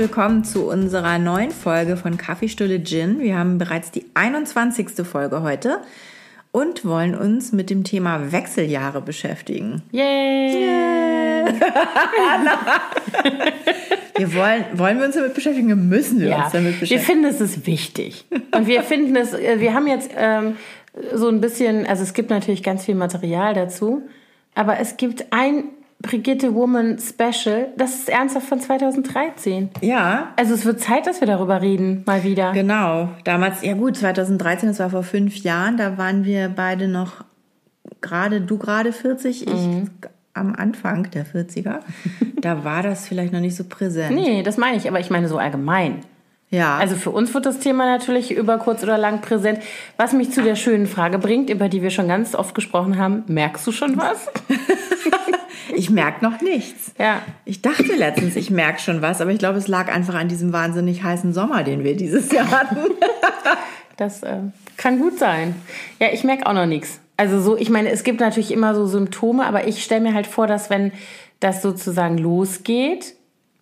Willkommen zu unserer neuen Folge von Kaffeestulle Gin. Wir haben bereits die 21. Folge heute und wollen uns mit dem Thema Wechseljahre beschäftigen. Yay! Yeah. wir wollen, wollen wir uns damit beschäftigen? Müssen wir ja, uns damit beschäftigen? Wir finden, es ist wichtig. Und wir finden es, äh, wir haben jetzt ähm, so ein bisschen, also es gibt natürlich ganz viel Material dazu, aber es gibt ein Brigitte Woman Special, das ist ernsthaft von 2013. Ja. Also es wird Zeit, dass wir darüber reden, mal wieder. Genau. Damals, ja gut, 2013, das war vor fünf Jahren, da waren wir beide noch gerade, du gerade 40, ich mhm. am Anfang der 40er. da war das vielleicht noch nicht so präsent. Nee, das meine ich, aber ich meine so allgemein. Ja. Also für uns wird das Thema natürlich über kurz oder lang präsent. Was mich zu der schönen Frage bringt, über die wir schon ganz oft gesprochen haben, merkst du schon was? ich merke noch nichts. Ja. Ich dachte letztens, ich merke schon was, aber ich glaube, es lag einfach an diesem wahnsinnig heißen Sommer, den wir dieses Jahr hatten. das äh, kann gut sein. Ja, ich merke auch noch nichts. Also so, ich meine, es gibt natürlich immer so Symptome, aber ich stelle mir halt vor, dass wenn das sozusagen losgeht,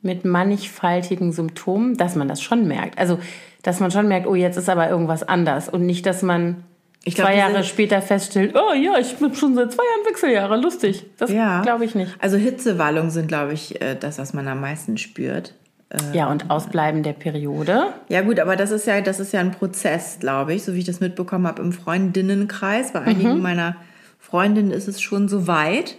mit mannigfaltigen Symptomen, dass man das schon merkt. Also, dass man schon merkt, oh, jetzt ist aber irgendwas anders und nicht, dass man ich glaub, zwei Jahre später feststellt, oh ja, ich bin schon seit zwei Jahren Wechseljahre, lustig. Das ja. glaube ich nicht. Also Hitzewallungen sind, glaube ich, äh, das, was man am meisten spürt. Ja, und Ausbleiben der Periode. Ja, gut, aber das ist ja, das ist ja ein Prozess, glaube ich, so wie ich das mitbekommen habe im Freundinnenkreis. Bei einigen mhm. meiner Freundinnen ist es schon so weit.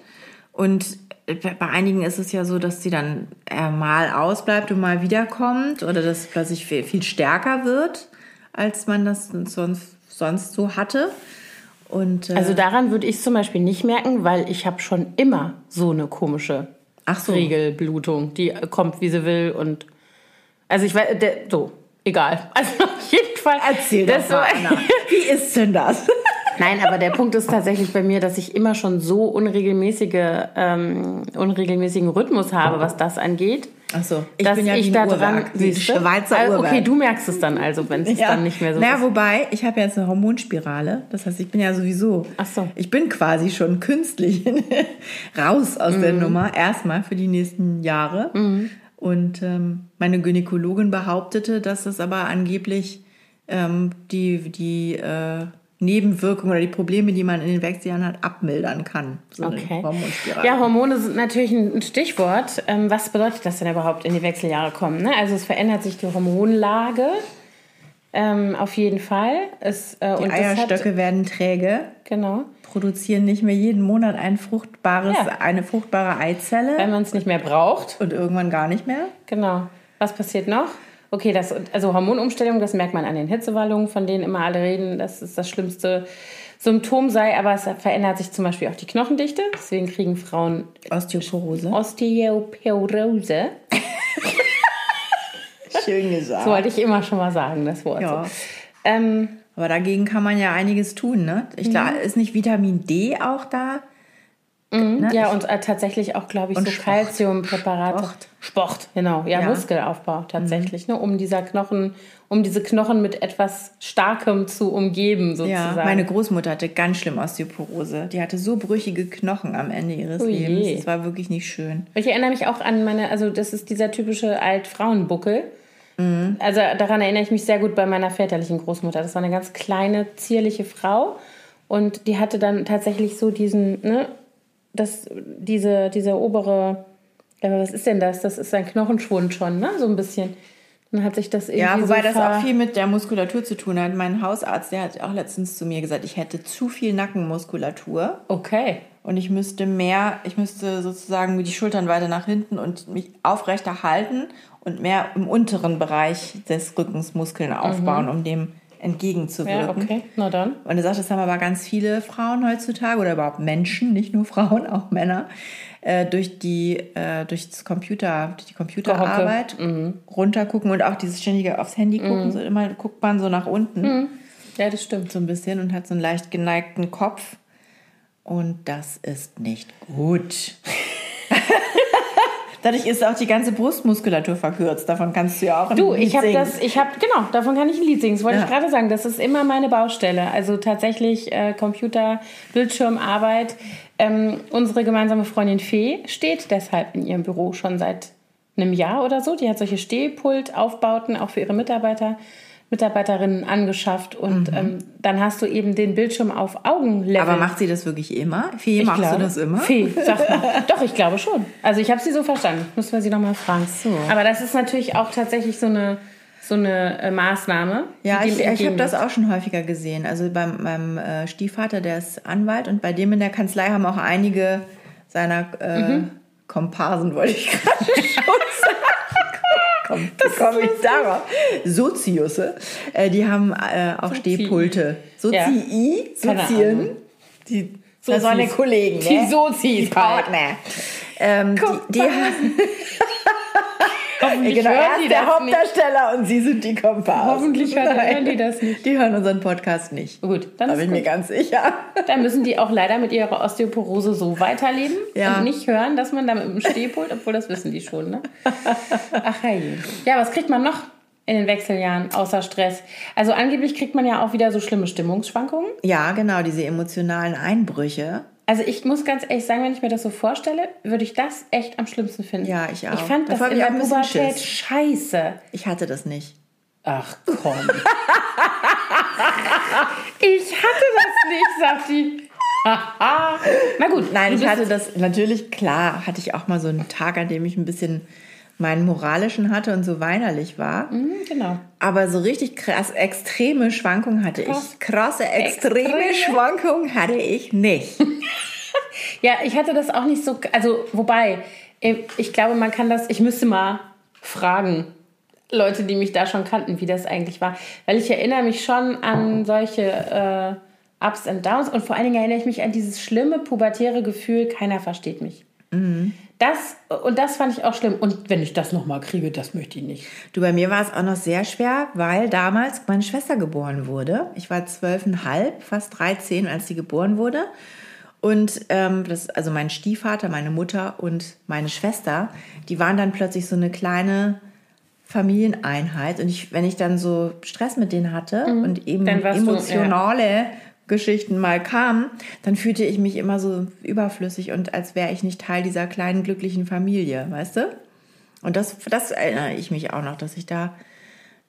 Und bei einigen ist es ja so, dass sie dann äh, mal ausbleibt und mal wiederkommt oder dass plötzlich viel, viel stärker wird, als man das sonst, sonst so hatte. Und, äh, also daran würde ich zum Beispiel nicht merken, weil ich habe schon immer so eine komische Ach so. Regelblutung, die kommt, wie sie will und also ich weiß, so, egal. Also auf jeden Fall. Erzähl das doch mal, Anna. Wie ist denn das? Nein, aber der Punkt ist tatsächlich bei mir, dass ich immer schon so unregelmäßige, ähm, unregelmäßigen Rhythmus habe, was das angeht. Ach so, ich dass bin ja ich da dran, siehst Schweizer Uhrwerk. Okay, du merkst es dann also, wenn es ja. dann nicht mehr so naja, ist. wobei, ich habe jetzt eine Hormonspirale. Das heißt, ich bin ja sowieso, Ach so. ich bin quasi schon künstlich raus aus mhm. der Nummer, erstmal für die nächsten Jahre. Mhm. Und ähm, meine Gynäkologin behauptete, dass es aber angeblich ähm, die, die äh, Nebenwirkungen oder die Probleme, die man in den Wechseljahren hat, abmildern kann. So okay. Ja, Hormone sind natürlich ein Stichwort. Ähm, was bedeutet das denn überhaupt, in die Wechseljahre kommen? Ne? Also es verändert sich die Hormonlage. Ähm, auf jeden Fall. Es, äh, die Eierstöcke hat, werden träge. Genau. Produzieren nicht mehr jeden Monat ein fruchtbares, ja. eine fruchtbare Eizelle. Wenn man es nicht mehr braucht. Und irgendwann gar nicht mehr. Genau. Was passiert noch? Okay, das, also Hormonumstellung, das merkt man an den Hitzewallungen, von denen immer alle reden, dass es das schlimmste Symptom sei, aber es verändert sich zum Beispiel auch die Knochendichte. Deswegen kriegen Frauen Osteoporose. Osteoporose. Schön gesagt. So wollte ich immer schon mal sagen, das Wort. Ja. Ähm, aber dagegen kann man ja einiges tun, ne? Ich glaube, ist nicht Vitamin D auch da? Mhm, ne? Ja, und äh, tatsächlich auch, glaube ich, und so Calciumpräparate. Sport. Sport, genau. Ja, ja. Muskelaufbau tatsächlich, mhm. ne? um dieser Knochen, um diese Knochen mit etwas Starkem zu umgeben, sozusagen. Ja, meine Großmutter hatte ganz schlimm Osteoporose. Die hatte so brüchige Knochen am Ende ihres Ui Lebens. Das war wirklich nicht schön. Ich erinnere mich auch an meine, also das ist dieser typische Altfrauenbuckel. Mhm. Also daran erinnere ich mich sehr gut bei meiner väterlichen Großmutter. Das war eine ganz kleine, zierliche Frau. Und die hatte dann tatsächlich so diesen, ne, das, diese, diese obere, ja, was ist denn das? Das ist ein Knochenschwund schon, ne? So ein bisschen. Dann hat sich das irgendwie. Ja, wobei so das auch viel mit der Muskulatur zu tun hat. Mein Hausarzt, der hat auch letztens zu mir gesagt, ich hätte zu viel Nackenmuskulatur. Okay. Und ich müsste mehr, ich müsste sozusagen die Schultern weiter nach hinten und mich aufrechter halten und mehr im unteren Bereich des Rückens Muskeln aufbauen, mhm. um dem entgegenzuwirken. Ja, okay, na dann. Und er sagt, das haben aber ganz viele Frauen heutzutage oder überhaupt Menschen, nicht nur Frauen, auch Männer, äh, durch die äh, durch das Computer, durch die Computerarbeit mhm. runtergucken und auch dieses ständige aufs Handy gucken. Mhm. So immer guckt man so nach unten. Mhm. Ja, das stimmt. So ein bisschen und hat so einen leicht geneigten Kopf. Und das ist nicht gut. Dadurch ist auch die ganze Brustmuskulatur verkürzt. Davon kannst du ja auch ein Du, Lied ich habe das, ich habe genau, davon kann ich ein Lied singen. Das wollte ja. ich gerade sagen. Das ist immer meine Baustelle. Also tatsächlich äh, Computer, Bildschirmarbeit. Ähm, unsere gemeinsame Freundin Fee steht deshalb in ihrem Büro schon seit einem Jahr oder so. Die hat solche Stehpultaufbauten auch für ihre Mitarbeiter, Mitarbeiterinnen angeschafft. Und ähm, dann hast du eben den Bildschirm auf Augenlevel. Aber macht sie das wirklich immer? Fee, machst glaube, du das immer? Fee, sag mal. Doch, ich glaube schon. Also ich habe sie so verstanden. Müssen wir sie nochmal fragen. So. Aber das ist natürlich auch tatsächlich so eine, so eine äh, Maßnahme. Ja, ich, ich habe das auch schon häufiger gesehen. Also beim meinem äh, Stiefvater, der ist Anwalt und bei dem in der Kanzlei haben auch einige seiner äh, Mhm. Komparsen, wollte ich gerade schon sagen. Komm, komme ich darauf? Soziusse, äh, die haben äh, auch Sozii. Stehpulte. Sozii, Keine Sozien. Die, das waren die Kollegen, Die ne? Sozis die halt. Partner. Ähm, die, die, Hoffentlich genau, hören er die ist der das nicht. Hauptdarsteller und sie sind die Komparsen. Hoffentlich hören- hören die das nicht. Die hören unseren Podcast nicht. Gut, dann Da bin ich mir ganz sicher. Dann müssen die auch leider mit ihrer Osteoporose so weiterleben Ja. und nicht hören, dass man da mit dem Stehpult, obwohl das wissen die schon, ne? Ach hey. Ja, was kriegt man noch in den Wechseljahren außer Stress? Also angeblich kriegt man ja auch wieder so schlimme Stimmungsschwankungen. Ja, genau, diese emotionalen Einbrüche. Also ich muss ganz ehrlich sagen, wenn ich mir das so vorstelle, würde ich das echt am schlimmsten finden. Ja, ich auch. Ich fand Davor das in der Pubertät scheiße. Ich hatte das nicht. Ach komm. ich hatte das nicht, sagt die. Na gut, Nein, ich hatte das natürlich, klar, hatte ich auch mal so einen Tag, an dem ich ein bisschen meinen moralischen hatte und so weinerlich war. Mhm, Genau. Aber so richtig krass, extreme Schwankungen hatte Krass. ich. Krasse, extreme, Extreme? Schwankungen hatte ich nicht. Ja, ich hatte das auch nicht so. Also, wobei, äh, ich glaube, man kann das. Ich müsste mal fragen, Leute, die mich da schon kannten, wie das eigentlich war. Weil ich erinnere mich schon an solche äh, Ups und Downs und vor allen Dingen erinnere ich mich an dieses schlimme pubertäre Gefühl, keiner versteht mich. Das, und das fand ich auch schlimm. Und wenn ich das nochmal kriege, das möchte ich nicht. Du, bei mir war es auch noch sehr schwer, weil damals meine Schwester geboren wurde. Ich war zwölfeinhalb, fast 13, als sie geboren wurde. Und ähm, das, also mein Stiefvater, meine Mutter und meine Schwester, die waren dann plötzlich so eine kleine Familieneinheit. Und ich, wenn ich dann so Stress mit denen hatte und eben Mhm. Warst du- emotionale Geschichten mal kamen, dann fühlte ich mich immer so überflüssig und als wäre ich nicht Teil dieser kleinen glücklichen Familie, weißt du? Und das, das erinnere ich mich auch noch, dass ich da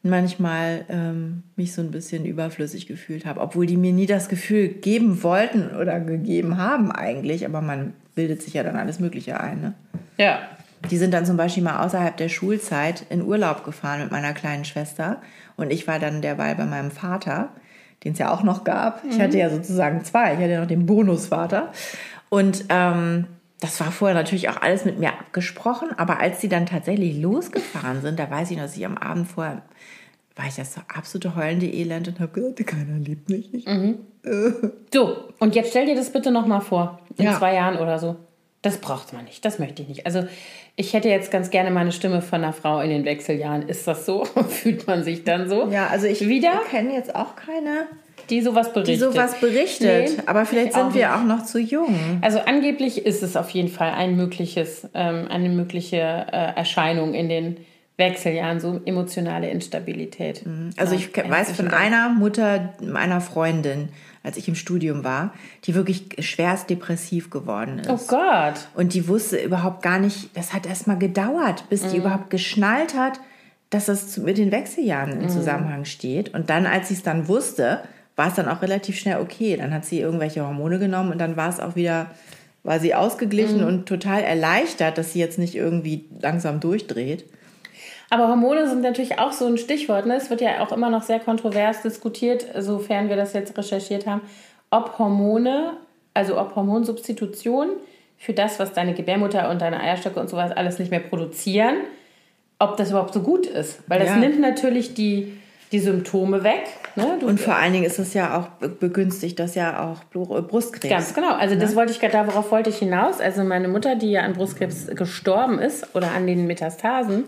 manchmal ähm, mich so ein bisschen überflüssig gefühlt habe, obwohl die mir nie das Gefühl geben wollten oder gegeben haben eigentlich, aber man bildet sich ja dann alles Mögliche ein. Ne? Ja. Die sind dann zum Beispiel mal außerhalb der Schulzeit in Urlaub gefahren mit meiner kleinen Schwester und ich war dann derweil bei meinem Vater, den es ja auch noch gab. Ich hatte ja sozusagen zwei, ich hatte ja noch den Bonusvater und ähm, das war vorher natürlich auch alles mit mir abgesprochen, aber als sie dann tatsächlich losgefahren sind, da weiß ich noch, dass ich am Abend vorher war ich das so absolute heulende Elend und habe gesagt, keiner liebt mich. Ich So, und jetzt stell dir das bitte nochmal vor, in Ja. zwei Jahren oder so. Das braucht man nicht, das möchte ich nicht. Also ich hätte jetzt ganz gerne meine Stimme von einer Frau in den Wechseljahren. Ist das so? Fühlt man sich dann so? Ja, also ich Wieder? kenne jetzt auch keine, Die sowas berichtet. die sowas berichtet, Nee, aber vielleicht ich sind auch wir nicht. auch noch zu jung. Also angeblich ist es auf jeden Fall ein mögliches, ähm, eine mögliche äh, Erscheinung in den Wechseljahren, so emotionale Instabilität. Also Ja, ich ke- weiß von einer Mutter meiner Freundin, als ich im Studium war, die wirklich schwerst depressiv geworden ist. Oh Gott. Und die wusste überhaupt gar nicht, das hat erst mal gedauert, bis Mhm. die überhaupt geschnallt hat, dass das mit den Wechseljahren Mhm. im Zusammenhang steht. Und dann, als sie es dann wusste, war es dann auch relativ schnell okay. Dann hat sie irgendwelche Hormone genommen und dann war es auch wieder, war sie ausgeglichen Mhm. und total erleichtert, dass sie jetzt nicht irgendwie langsam durchdreht. Aber Hormone sind natürlich auch so ein Stichwort. Ne? Es wird ja auch immer noch sehr kontrovers diskutiert, sofern wir das jetzt recherchiert haben, ob Hormone, also ob Hormonsubstitution für das, was deine Gebärmutter und deine Eierstöcke und sowas alles nicht mehr produzieren, ob das überhaupt so gut ist. Weil das Ja. nimmt natürlich die, die Symptome weg. Ne? Du, Und vor allen Dingen ist es ja auch be- begünstigt, das ja auch äh, Brustkrebs. Ganz genau. Also das wollte ich gerade, darauf wollte ich hinaus. Also meine Mutter, die ja an Brustkrebs gestorben ist oder an den Metastasen,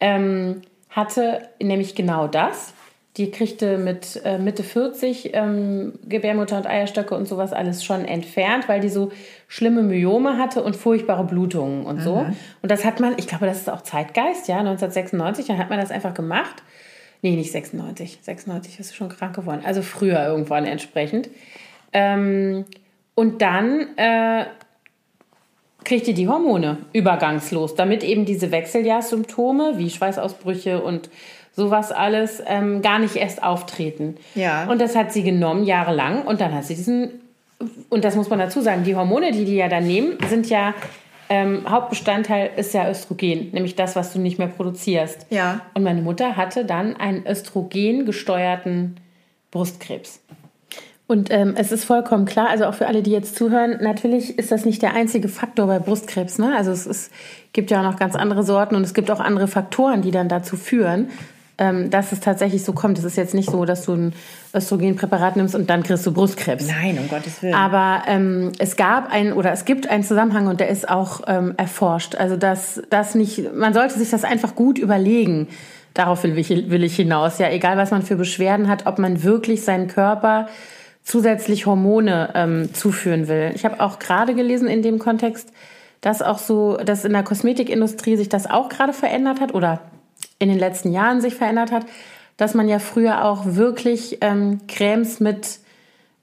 ähm, hatte nämlich genau das. Die kriegte mit äh, Mitte 40 ähm, Gebärmutter und Eierstöcke und sowas alles schon entfernt, weil die so schlimme Myome hatte und furchtbare Blutungen und so. Und das hat man, ich glaube, das ist auch Zeitgeist, ja, 1996, dann hat man das einfach gemacht. Nee, nicht 96. 96 ist schon krank geworden. Also früher irgendwann entsprechend. Ähm, und dann äh, kriegt ihr die Hormone übergangslos, damit eben diese Wechseljahrssymptome wie Schweißausbrüche und sowas alles ähm, gar nicht erst auftreten. Ja. Und das hat sie genommen jahrelang und dann hat sie diesen und das muss man dazu sagen, die Hormone, die die ja dann nehmen, sind ja ähm, Hauptbestandteil ist ja Östrogen, nämlich das, was du nicht mehr produzierst. Ja. Und meine Mutter hatte dann einen Östrogen gesteuerten Brustkrebs. Und ähm, es ist vollkommen klar, also auch für alle, die jetzt zuhören, natürlich ist das nicht der einzige Faktor bei Brustkrebs. Ne? Also es ist, gibt ja auch noch ganz andere Sorten und es gibt auch andere Faktoren, die dann dazu führen, ähm, dass es tatsächlich so kommt. Es ist jetzt nicht so, dass du ein Östrogenpräparat nimmst und dann kriegst du Brustkrebs. Nein, um Gottes Willen. Aber ähm, es gab ein oder es gibt einen Zusammenhang und der ist auch ähm, erforscht. Also dass das nicht, man sollte sich das einfach gut überlegen. Darauf will ich, will ich hinaus. Ja, egal was man für Beschwerden hat, ob man wirklich seinen Körper zusätzlich Hormone ähm, zuführen will. Ich habe auch gerade gelesen in dem Kontext, dass auch so, dass in der Kosmetikindustrie sich das auch gerade verändert hat oder in den letzten Jahren sich verändert hat, dass man ja früher auch wirklich ähm, Cremes mit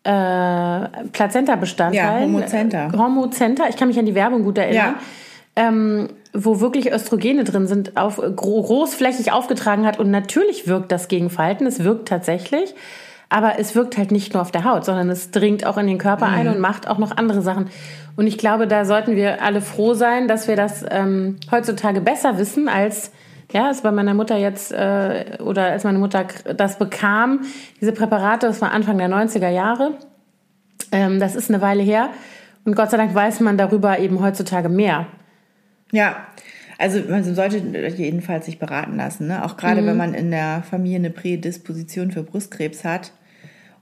äh, Plazenta-Bestandteilen. Ja, Homozenta. Äh, Homozenta, ich kann mich an die Werbung gut erinnern. Ja. Ähm, wo wirklich Östrogene drin sind, auf, großflächig aufgetragen hat. Und natürlich wirkt das gegen Falten. Es wirkt tatsächlich. Aber es wirkt halt nicht nur auf der Haut, sondern es dringt auch in den Körper ein und macht auch noch andere Sachen. Und ich glaube, da sollten wir alle froh sein, dass wir das ähm, heutzutage besser wissen als ja, ist bei meiner Mutter jetzt, äh, oder als meine Mutter das bekam, diese Präparate, das war Anfang der 90er Jahre. Ähm, das ist eine Weile her. Und Gott sei Dank weiß man darüber eben heutzutage mehr. Ja, also man sollte jedenfalls sich beraten lassen, ne? auch gerade mhm. wenn man in der Familie eine Prädisposition für Brustkrebs hat.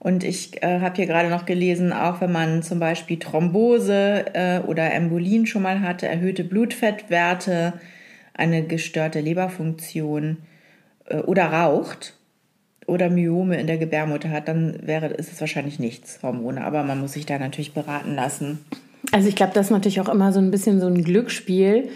Und ich äh, habe hier gerade noch gelesen, auch wenn man zum Beispiel Thrombose äh, oder Embolien schon mal hatte, erhöhte Blutfettwerte, eine gestörte Leberfunktion äh, oder raucht oder Myome in der Gebärmutter hat, dann wäre, ist es wahrscheinlich nichts, Hormone. Aber man muss sich da natürlich beraten lassen. Also ich glaube, das ist natürlich auch immer so ein bisschen so ein Glücksspiel.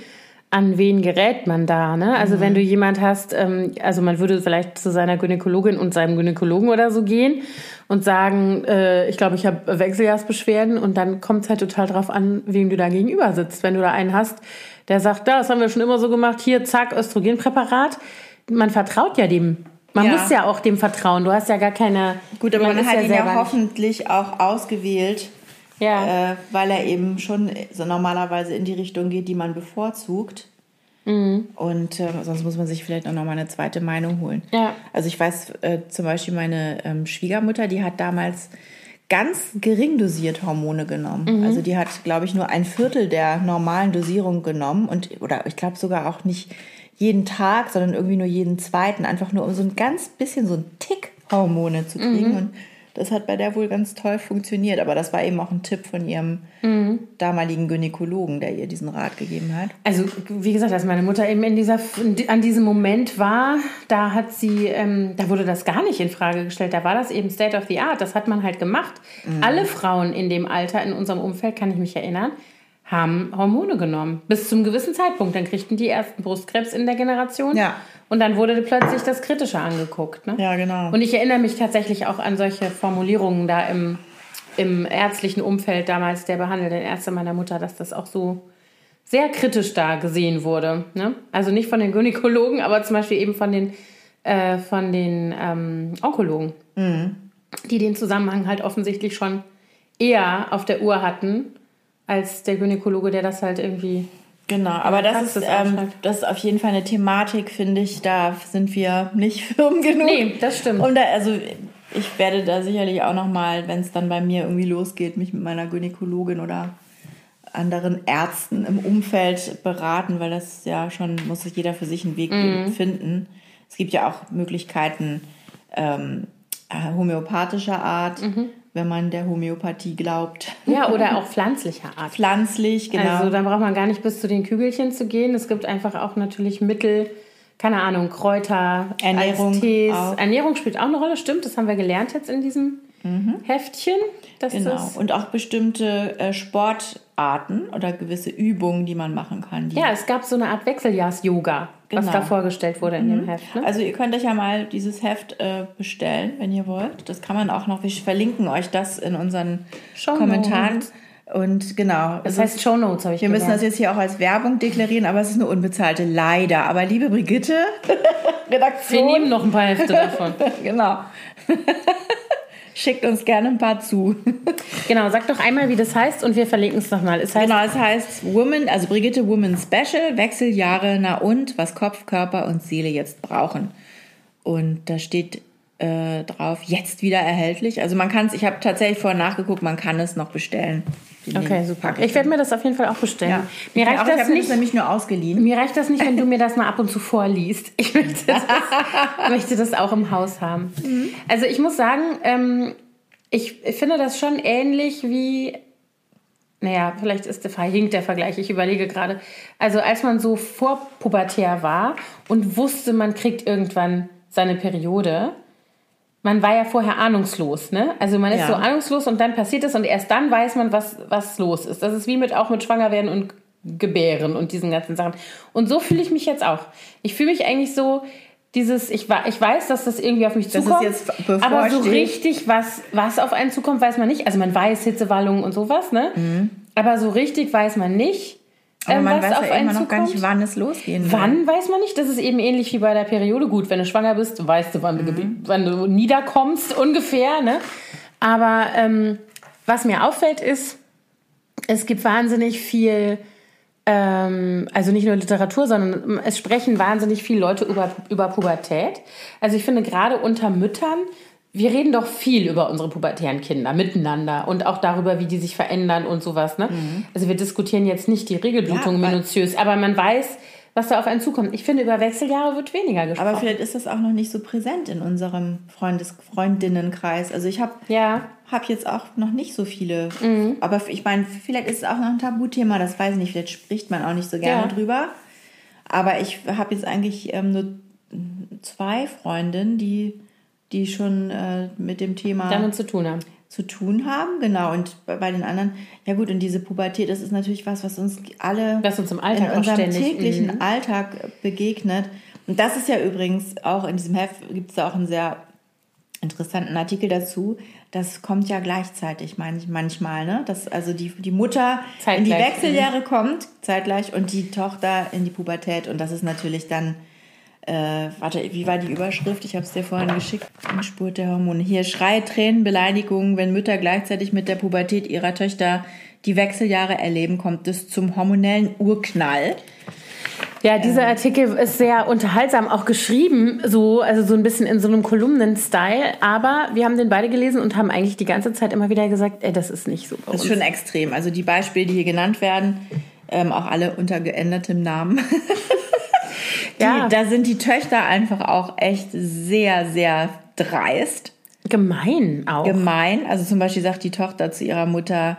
An wen gerät man da? Ne? Also mhm. wenn du jemand hast, ähm, also man würde vielleicht zu seiner Gynäkologin und seinem Gynäkologen oder so gehen und sagen, äh, ich glaube, ich habe Wechseljahrsbeschwerden und dann kommt es halt total drauf an, wem du da gegenüber sitzt. Wenn du da einen hast, der sagt, das haben wir schon immer so gemacht, hier, zack, Östrogenpräparat. Man vertraut ja dem. Man ja. muss ja auch dem vertrauen. Du hast ja gar keine. Gut, aber man, man hat ja ihn ja hoffentlich auch ausgewählt, ja. Äh, weil er eben schon so normalerweise in die Richtung geht, die man bevorzugt. Mhm. Und äh, sonst muss man sich vielleicht auch noch mal eine zweite Meinung holen. Ja. Also ich weiß äh, zum Beispiel meine ähm, Schwiegermutter, die hat damals ganz gering dosiert Hormone genommen. Mhm. Also die hat, glaube ich, nur ein Viertel der normalen Dosierung genommen und oder ich glaube sogar auch nicht jeden Tag, sondern irgendwie nur jeden zweiten, einfach nur um so ein ganz bisschen so ein Tick Hormone zu kriegen. Mhm. Und das hat bei der wohl ganz toll funktioniert. Aber das war eben auch ein Tipp von ihrem mhm. damaligen Gynäkologen, der ihr diesen Rat gegeben hat. Also, wie gesagt, als meine Mutter eben in dieser, an diesem Moment war, da hat sie, ähm, da wurde das gar nicht in Frage gestellt. Da war das eben State of the Art. Das hat man halt gemacht. Mhm. Alle Frauen in dem Alter, in unserem Umfeld, kann ich mich erinnern, haben Hormone genommen. Bis zum gewissen Zeitpunkt. Dann kriegten die ersten Brustkrebs in der Generation. Ja. Und dann wurde plötzlich das Kritische angeguckt. Ne? Ja, genau. Und ich erinnere mich tatsächlich auch an solche Formulierungen da im, im ärztlichen Umfeld damals der behandelnden Ärzte meiner Mutter, dass das auch so sehr kritisch da gesehen wurde. Ne? Also nicht von den Gynäkologen, aber zum Beispiel eben von den, äh, von den ähm, Onkologen, mhm. die den Zusammenhang halt offensichtlich schon eher auf der Uhr hatten als der Gynäkologe, der das halt irgendwie Genau, aber das ist, ähm, das ist auf jeden Fall eine Thematik, finde ich, da sind wir nicht firm genug. Nee, das stimmt. Und da, also ich werde da sicherlich auch nochmal, wenn es dann bei mir irgendwie losgeht, mich mit meiner Gynäkologin oder anderen Ärzten im Umfeld beraten, weil das ja schon, muss sich jeder für sich einen Weg mhm. finden. Es gibt ja auch Möglichkeiten ähm, homöopathischer Art. Mhm wenn man der Homöopathie glaubt. Ja, oder auch pflanzlicher Art. Pflanzlich, genau. Also dann braucht man gar nicht bis zu den Kügelchen zu gehen. Es gibt einfach auch natürlich Mittel, keine Ahnung, Kräuter, Ernährung. Tees. Ernährung spielt auch eine Rolle, stimmt. Das haben wir gelernt jetzt in diesem mhm. Heftchen. genau. Und auch bestimmte äh, Sportarten oder gewisse Übungen, die man machen kann. ja, es gab so eine Art Wechseljahrs-Yoga genau. was da vorgestellt wurde in mhm. dem Heft. Ne? Also ihr könnt euch ja mal dieses Heft äh, bestellen, wenn ihr wollt. Das kann man auch noch, wir verlinken euch das in unseren Show Kommentaren. Und genau. Das heißt Show Notes habe ich Wir müssen gelernt. das jetzt hier auch als Werbung deklarieren, aber es ist eine unbezahlte, leider. Aber liebe Brigitte, Wir Redaktion, nehmen noch ein paar Hefte davon. genau. Schickt uns gerne ein paar zu. genau, sag doch einmal, wie das heißt und wir verlinken es nochmal. Es heißt Genau, es heißt Woman, also Brigitte Woman Special, Wechseljahre, na und, was Kopf, Körper und Seele jetzt brauchen. Und da steht äh, drauf, jetzt wieder erhältlich. Also man kann es, ich habe tatsächlich vorher nachgeguckt, man kann es noch bestellen. Okay, super. ich werde mir das auf jeden Fall auch bestellen. Ja. Mir Ich reicht auch, das nicht. das nämlich nur ausgeliehen. Mir reicht das nicht, wenn du mir das mal ab und zu vorliest. Ich möchte das, möchte das auch im Haus haben. Also ich muss sagen, ähm, ich finde das schon ähnlich wie, naja, vielleicht ist der verhinkt der Vergleich, ich überlege gerade. Also als man so vorpubertär war und wusste, man kriegt irgendwann seine Periode, man war ja vorher ahnungslos, ne? Also man ist Ja. so ahnungslos und dann passiert es und erst dann weiß man, was, was los ist. Das ist wie mit auch mit Schwangerwerden und Gebären und diesen ganzen Sachen. Und so fühle ich mich jetzt auch. Ich fühle mich eigentlich so, dieses, ich, ich weiß, dass das irgendwie auf mich Dass es zukommt. jetzt aber so richtig, was, was auf einen zukommt, weiß man nicht. Also man weiß Hitzewallungen und sowas, ne? Aber so richtig weiß man nicht, Mhm. Aber ähm, man weiß auf ja immer noch gar nicht, wann es losgehen wird. Wann weiß man nicht? Das ist eben ähnlich wie bei der Periode. Gut, wenn du schwanger bist, weißt du, wann, du, Mhm. wann du niederkommst ungefähr. Ne? Aber ähm, was mir auffällt ist, es gibt wahnsinnig viel, ähm, also nicht nur Literatur, sondern es sprechen wahnsinnig viele Leute über, über Pubertät. Also ich finde gerade unter Müttern, wir reden doch viel über unsere pubertären Kinder miteinander und auch darüber, wie die sich verändern und sowas. Ne? Also wir diskutieren jetzt nicht die Regelblutung Mhm. Ja, minutiös, aber man weiß, was da auf einen zukommt. Ich finde, über Wechseljahre wird weniger gesprochen. Aber vielleicht ist das auch noch nicht so präsent in unserem Freundes Freundinnenkreis. Also ich habe ja, hab jetzt auch noch nicht so viele. Mhm. Aber ich meine, vielleicht ist es auch noch ein Tabuthema, das weiß ich nicht. Vielleicht spricht man auch nicht so gerne Ja. drüber. Aber ich habe jetzt eigentlich ähm, nur zwei Freundinnen, die, die schon äh, mit dem Thema damit zu tun haben. zu tun haben. Genau. Und bei den anderen, ja gut, und diese Pubertät, das ist natürlich was, was uns alle Was uns im Alltag in unserem täglichen Mhm. Alltag begegnet. Und das ist ja übrigens auch in diesem Heft gibt es da auch einen sehr interessanten Artikel dazu. Das kommt ja gleichzeitig manch, manchmal, ne? Dass also die, die Mutter in die Zeitgleich, Wechseljahre kommt, zeitgleich, und die Tochter in die Pubertät. Und das ist natürlich dann äh, warte, wie war die Überschrift? Ich habe es dir vorhin geschickt. Spurt der Hormone. Hier Schrei, Tränen, Beleidigungen, wenn Mütter gleichzeitig mit der Pubertät ihrer Töchter die Wechseljahre erleben, kommt es zum hormonellen Urknall. Ja, dieser Artikel ist sehr unterhaltsam auch geschrieben, so, also so ein bisschen in so einem Kolumnen-Style. Aber wir haben den beide gelesen und haben eigentlich die ganze Zeit immer wieder gesagt, ey, das ist nicht so Das ist schon extrem. Also die Beispiele, die hier genannt werden, ähm, auch alle unter geändertem Namen. die, Ja. Da sind die Töchter einfach auch echt sehr, sehr dreist. Gemein auch. gemein. Also zum Beispiel sagt die Tochter zu ihrer Mutter,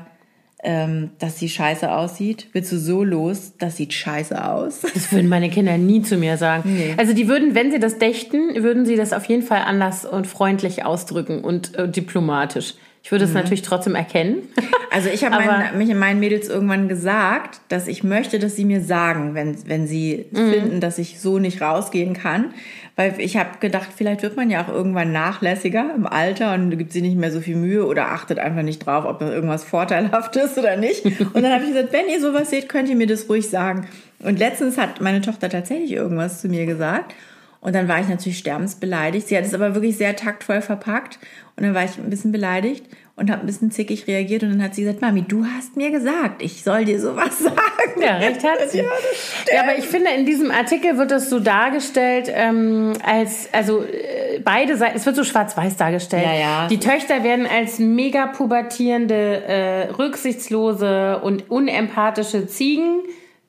ähm, dass sie scheiße aussieht. Willst du so los? Das sieht scheiße aus. Das würden meine Kinder nie zu mir sagen. Also die würden, wenn sie das dächten, würden sie das auf jeden Fall anders und freundlich ausdrücken und äh, diplomatisch. Ich würde es natürlich trotzdem erkennen. Also ich habe mich meinen Mädels irgendwann gesagt, dass ich möchte, dass sie mir sagen, wenn, wenn sie finden, dass ich so nicht rausgehen kann. Weil ich habe gedacht, vielleicht wird man ja auch irgendwann nachlässiger im Alter und gibt sie nicht mehr so viel Mühe oder achtet einfach nicht drauf, ob das irgendwas vorteilhaft ist oder nicht. Und dann habe ich gesagt, wenn ihr sowas seht, könnt ihr mir das ruhig sagen. Und letztens hat meine Tochter tatsächlich irgendwas zu mir gesagt. Und dann war ich natürlich sterbensbeleidigt. Sie hat es aber wirklich sehr taktvoll verpackt. Und dann war ich ein bisschen beleidigt und habe ein bisschen zickig reagiert. Und dann hat sie gesagt, Mami, du hast mir gesagt, ich soll dir sowas sagen. Ja, recht hat sie. Ja. Ja, aber ich finde, in diesem Artikel wird das so dargestellt, ähm, als, also äh, beide Seiten, es wird so schwarz-weiß dargestellt. Ja, ja. Die Töchter werden als mega pubertierende, äh, rücksichtslose und unempathische Ziegen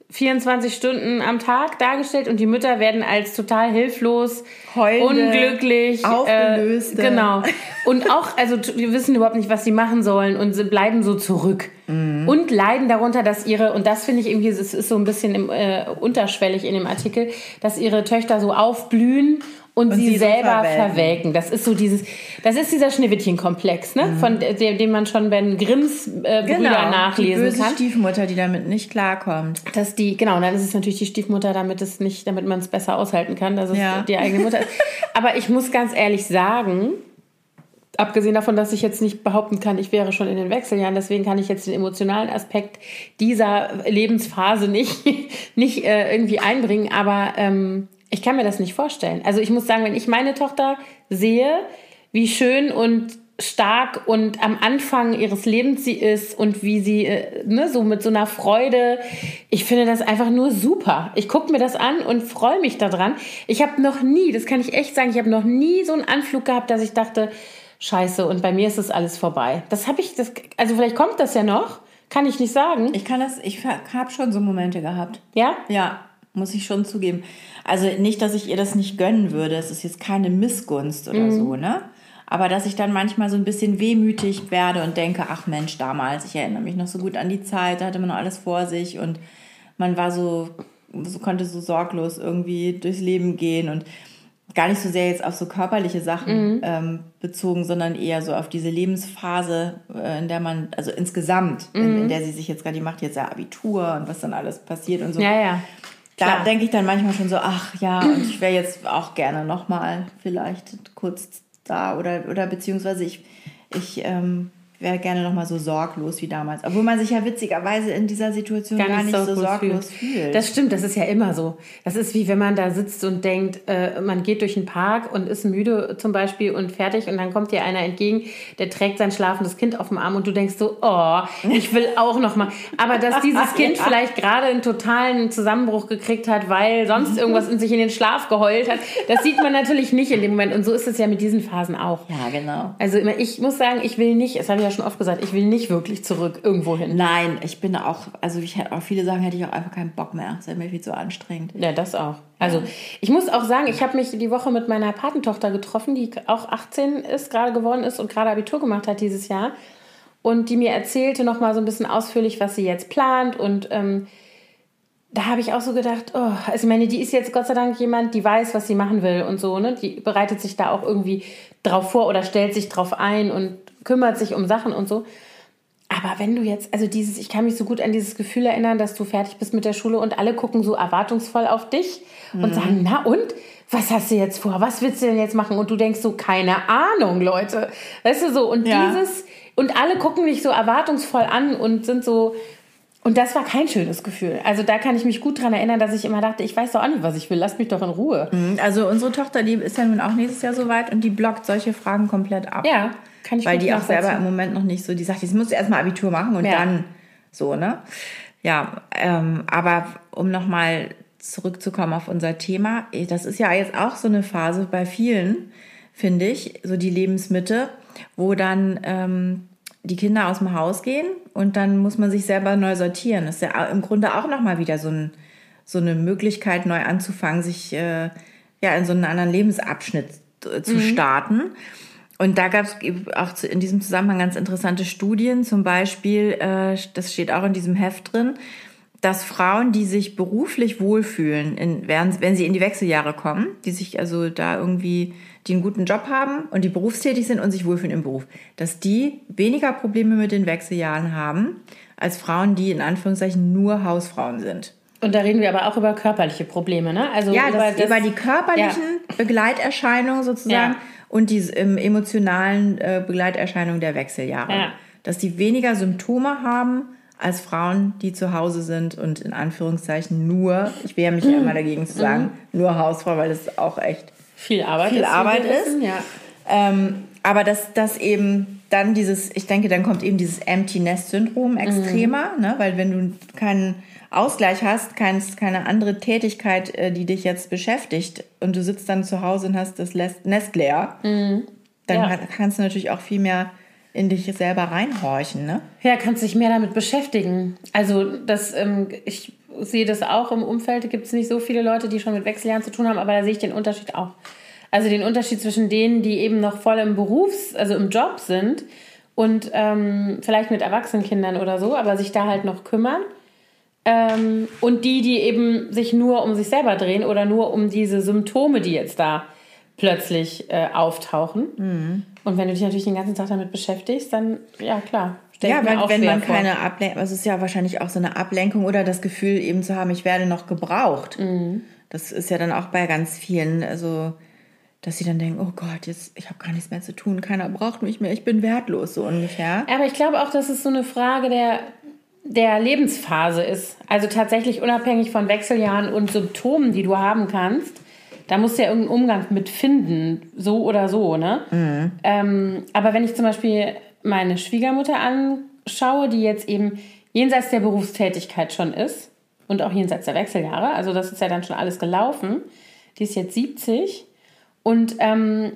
24 Stunden am Tag dargestellt und die Mütter werden als total hilflos, Heulende, unglücklich, aufgelöste. Äh, genau. Und auch, also wir wissen überhaupt nicht, was sie machen sollen und sie bleiben so zurück. Mhm. Und leiden darunter, dass ihre, und das finde ich irgendwie, es ist so ein bisschen im, äh, unterschwellig in dem Artikel, dass ihre Töchter so aufblühen und, sie, sie so selber verwelken. verwelken. Das ist so dieses, das ist dieser Schneewittchen-Komplex, ne? Von dem, dem man schon bei Grimms äh, Brüder Mhm. Genau, die nachlesen böse kann. Stiefmutter, die damit nicht klarkommt. Dass die, genau, und dann ist es natürlich die Stiefmutter, damit es nicht, damit man es besser aushalten kann, dass es Ja. die eigene Mutter ist. Aber ich muss ganz ehrlich sagen, Abgesehen davon, dass ich jetzt nicht behaupten kann, ich wäre schon in den Wechseljahren, deswegen kann ich jetzt den emotionalen Aspekt dieser Lebensphase nicht, nicht äh, irgendwie einbringen, aber ähm, ich kann mir das nicht vorstellen. Also ich muss sagen, wenn ich meine Tochter sehe, wie schön und stark und am Anfang ihres Lebens sie ist und wie sie äh, ne, so mit so einer Freude. Ich finde das einfach nur super. Ich gucke mir das an und freue mich daran. Ich habe noch nie, das kann ich echt sagen, ich habe noch nie so einen Anflug gehabt, dass ich dachte, scheiße, und bei mir ist das alles vorbei. Das habe ich, das, also vielleicht kommt das ja noch, kann ich nicht sagen. Ich kann das, ich habe schon so Momente gehabt. Ja? Ja, muss ich schon zugeben. Also nicht, dass ich ihr das nicht gönnen würde. Es ist jetzt keine Missgunst oder mhm. so, ne? Aber dass ich dann manchmal so ein bisschen wehmütig werde und denke, ach Mensch, damals, ich erinnere mich noch so gut an die Zeit, da hatte man noch alles vor sich und man war so, so konnte so sorglos irgendwie durchs Leben gehen und gar nicht so sehr jetzt auf so körperliche Sachen mhm. ähm, bezogen, sondern eher so auf diese Lebensphase, äh, in der man, also insgesamt, mhm. in, in, mhm. der sie sich jetzt gerade, die macht jetzt ja Abitur und was dann alles passiert und so. Ja, ja. Da denke ich dann manchmal schon so, ach ja, und ich wäre jetzt auch gerne nochmal vielleicht kurz da oder, oder beziehungsweise ich, ich ähm, wäre gerne noch mal so sorglos wie damals. Obwohl man sich ja witzigerweise in dieser Situation gar, gar nicht, so sorglos fühlt. fühlt. Das stimmt, das ist ja immer so. Das ist wie wenn man da sitzt und denkt, äh, man geht durch den Park und ist müde zum Beispiel und fertig und dann kommt dir einer entgegen, der trägt sein schlafendes Kind auf dem Arm und du denkst so, oh, ich will auch noch mal. Aber dass dieses Kind vielleicht gerade einen totalen Zusammenbruch gekriegt hat, weil sonst irgendwas in sich in den Schlaf geheult hat, das sieht man natürlich nicht in dem Moment. Und so ist es ja mit diesen Phasen auch. Ja, genau. Also ich muss sagen, ich will nicht, das habe ich ja schon oft gesagt, ich will nicht wirklich zurück irgendwo hin. Nein, ich bin auch, also ich hätte auch viele sagen, hätte ich auch einfach keinen Bock mehr. Das wäre mir viel zu anstrengend. Ja, das auch. Also ich muss auch sagen, ich habe mich die Woche mit meiner Patentochter getroffen, die auch 18 ist, gerade geworden ist und gerade Abitur gemacht hat dieses Jahr. Und die mir erzählte noch mal so ein bisschen ausführlich, was sie jetzt plant und ähm, da habe ich auch so gedacht, oh, also ich meine, die ist jetzt Gott sei Dank jemand, die weiß, was sie machen will und so, ne? Die bereitet sich da auch irgendwie drauf vor oder stellt sich drauf ein und kümmert sich um Sachen und so. Aber wenn du jetzt, also dieses, ich kann mich so gut an dieses Gefühl erinnern, dass du fertig bist mit der Schule und alle gucken so erwartungsvoll auf dich mhm. und sagen, na und? Was hast du jetzt vor? Was willst du denn jetzt machen? Und du denkst so, keine Ahnung, Leute. Weißt du so, und ja. dieses, und alle gucken dich so erwartungsvoll an und sind so, und das war kein schönes Gefühl. Also da kann ich mich gut dran erinnern, dass ich immer dachte, ich weiß doch auch nicht, was ich will. Lass mich doch in Ruhe. Mhm. Also unsere Tochter, die ist ja nun auch nächstes Jahr soweit und die blockt solche Fragen komplett ab. Ja. Kann ich Weil die auch selber im Moment noch nicht so, die sagt, jetzt musst du erstmal Abitur machen und ja. dann so, ne? Ja, ähm, aber um nochmal zurückzukommen auf unser Thema, eh, das ist ja jetzt auch so eine Phase bei vielen, finde ich, so die Lebensmitte, wo dann ähm, die Kinder aus dem Haus gehen und dann muss man sich selber neu sortieren. Das ist ja im Grunde auch nochmal wieder so, ein, so eine Möglichkeit, neu anzufangen, sich äh, ja in so einen anderen Lebensabschnitt zu mhm. starten. Und da gab es auch in diesem Zusammenhang ganz interessante Studien, zum Beispiel, äh, das steht auch in diesem Heft drin, dass Frauen, die sich beruflich wohlfühlen, wenn sie in die Wechseljahre kommen, die sich also da irgendwie, die einen guten Job haben und die berufstätig sind und sich wohlfühlen im Beruf, dass die weniger Probleme mit den Wechseljahren haben, als Frauen, die in Anführungszeichen nur Hausfrauen sind. Und da reden wir aber auch über körperliche Probleme, ne? Also ja, über, das, über die körperlichen ja. Begleiterscheinungen sozusagen. Ja und die ähm, emotionalen äh, Begleiterscheinungen der Wechseljahre. Ja. Dass die weniger Symptome haben als Frauen, die zu Hause sind und in Anführungszeichen nur, ich wehre mich ja immer dagegen zu sagen, mhm. nur Hausfrau, weil das auch echt viel Arbeit viel ist. Arbeit ist. Ja. Ähm, aber dass das eben dann dieses, ich denke, dann kommt eben dieses Empty Nest Syndrom extremer, mhm. ne? weil wenn du keinen Ausgleich hast, kein, keine andere Tätigkeit, äh, die dich jetzt beschäftigt und du sitzt dann zu Hause und hast das Nest leer, mhm. dann ja. kannst du natürlich auch viel mehr in dich selber reinhorchen, ne? Ja, kannst dich mehr damit beschäftigen. Also das, ähm, ich sehe das auch im Umfeld, gibt es nicht so viele Leute, die schon mit Wechseljahren zu tun haben, aber da sehe ich den Unterschied auch. Also den Unterschied zwischen denen, die eben noch voll im Berufs-, also im Job sind und ähm, vielleicht mit Erwachsenenkindern oder so, aber sich da halt noch kümmern ähm, und die, die eben sich nur um sich selber drehen oder nur um diese Symptome, die jetzt da plötzlich äh, auftauchen. Mhm. Und wenn du dich natürlich den ganzen Tag damit beschäftigst, dann, ja klar. Ja, weil, wenn man vor. keine Ablenkung, also es ist ja wahrscheinlich auch so eine Ablenkung oder das Gefühl eben zu haben, ich werde noch gebraucht. Mhm. Das ist ja dann auch bei ganz vielen, also dass sie dann denken, oh Gott, jetzt ich habe gar nichts mehr zu tun, keiner braucht mich mehr, ich bin wertlos so ungefähr. Aber ich glaube auch, dass es so eine Frage der der Lebensphase ist. Also tatsächlich unabhängig von Wechseljahren und Symptomen, die du haben kannst. Da musst du ja irgendeinen Umgang mit finden, so oder so, ne? Mhm. Ähm, aber wenn ich zum Beispiel meine Schwiegermutter anschaue, die jetzt eben jenseits der Berufstätigkeit schon ist und auch jenseits der Wechseljahre, also das ist ja dann schon alles gelaufen, die ist jetzt 70 und ähm,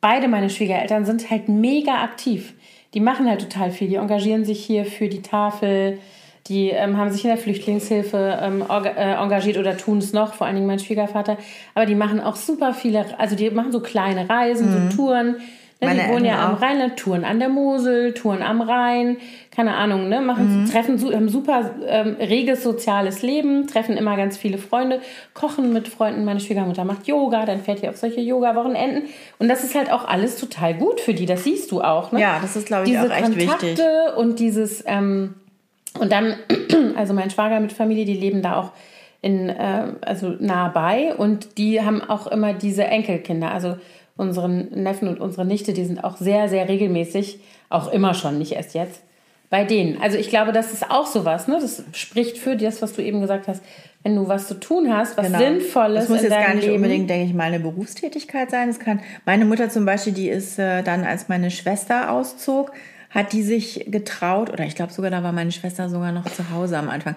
beide meine Schwiegereltern sind halt mega aktiv die machen halt total viel. Die engagieren sich hier für die Tafel, die ähm, haben sich in der Flüchtlingshilfe ähm, äh, engagiert oder tun es noch, vor allen Dingen mein Schwiegervater. Aber die machen auch super viele, also die machen so kleine Reisen, mhm. so Touren. Ne, die wohnen ja am Rheinland, Touren an der Mosel, Touren am Rhein, keine Ahnung, ne, machen, mhm. treffen, haben super ähm, reges soziales Leben, treffen immer ganz viele Freunde, kochen mit Freunden. Meine Schwiegermutter macht Yoga, dann fährt die auf solche Yoga-Wochenenden. Und das ist halt auch alles total gut für die, das siehst du auch. Ne? Ja, das ist, glaube ich, Diese auch echt Kontakte wichtig. Und dieses, ähm, und dann, also mein Schwager mit Familie, die leben da auch in, äh, also nah bei und die haben auch immer diese Enkelkinder, also unseren Neffen und unsere Nichte, die sind auch sehr, sehr regelmäßig, auch immer schon, nicht erst jetzt, bei denen. Also ich glaube, das ist auch sowas, ne? Das spricht für das, was du eben gesagt hast. Wenn du was zu tun hast, was genau. Sinnvolles. Das muss jetzt gar nicht Leben. unbedingt, denke ich mal, eine Berufstätigkeit sein. Es kann. Meine Mutter zum Beispiel, die ist äh, dann, als meine Schwester auszog, hat die sich getraut, oder ich glaube sogar, da war meine Schwester sogar noch zu Hause am Anfang,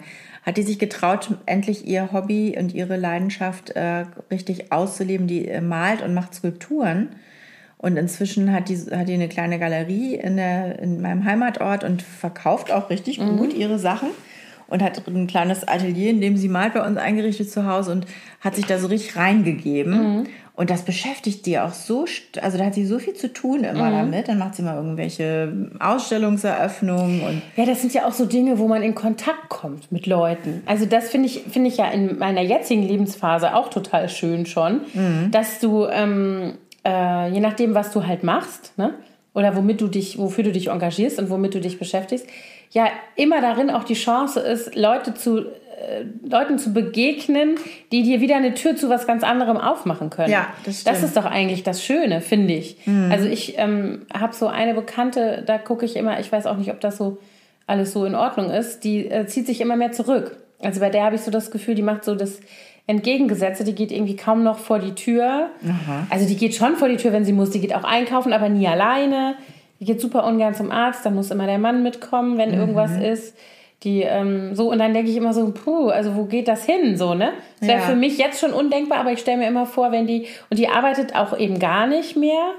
hat die sich getraut, endlich ihr Hobby und ihre Leidenschaft äh, richtig auszuleben. Die äh, malt und macht Skulpturen. Und inzwischen hat die, hat die eine kleine Galerie in, der, in meinem Heimatort und verkauft auch richtig mhm. gut ihre Sachen und hat ein kleines Atelier, in dem sie malt bei uns eingerichtet zu Hause und hat sich da so richtig reingegeben. Mhm. Und das beschäftigt die auch so, also da hat sie so viel zu tun immer mhm. damit. Dann macht sie mal irgendwelche Ausstellungseröffnungen und. Ja, das sind ja auch so Dinge, wo man in Kontakt kommt mit Leuten. Also das finde ich, finde ich ja in meiner jetzigen Lebensphase auch total schön schon, mhm. dass du, ähm, äh, je nachdem, was du halt machst, ne? Oder womit du dich, wofür du dich engagierst und womit du dich beschäftigst, ja immer darin auch die Chance ist, Leute zu Leuten zu begegnen, die dir wieder eine Tür zu was ganz anderem aufmachen können. Ja, das stimmt. Das ist doch eigentlich das Schöne, finde ich. Mhm. Also ich ähm, habe so eine Bekannte, da gucke ich immer, ich weiß auch nicht, ob das so alles so in Ordnung ist, die äh, zieht sich immer mehr zurück. Also bei der habe ich so das Gefühl, die macht so das Entgegengesetzte, die geht irgendwie kaum noch vor die Tür. Aha. Also die geht schon vor die Tür, wenn sie muss, die geht auch einkaufen, aber nie alleine. Die geht super ungern zum Arzt, da muss immer der Mann mitkommen, wenn mhm. irgendwas ist die ähm, so und dann denke ich immer so, puh, also wo geht das hin so, ne? Das wäre ja. für mich jetzt schon undenkbar, aber ich stelle mir immer vor, wenn die und die arbeitet auch eben gar nicht mehr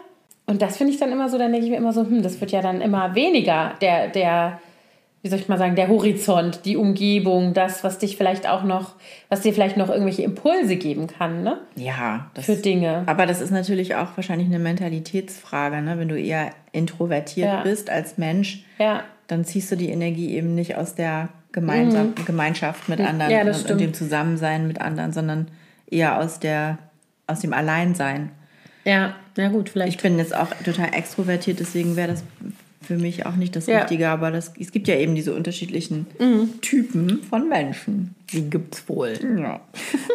und das finde ich dann immer so, dann denke ich mir immer so, hm, das wird ja dann immer weniger der der wie soll ich mal sagen, der Horizont, die Umgebung, das, was dich vielleicht auch noch, was dir vielleicht noch irgendwelche Impulse geben kann, ne? Ja, das, für Dinge. Aber das ist natürlich auch wahrscheinlich eine Mentalitätsfrage, ne? Wenn du eher introvertiert ja. bist als Mensch, ja dann ziehst du die Energie eben nicht aus der Gemeinsam mhm. Gemeinschaft mit anderen ja, und, und, dem Zusammensein mit anderen, sondern eher aus der aus dem Alleinsein. Ja, na gut, vielleicht. Ich bin jetzt auch total extrovertiert, deswegen wäre das für mich auch nicht das ja. Richtige, aber das, es gibt ja eben diese unterschiedlichen mhm. Typen von Menschen. Die gibt's wohl. Ja.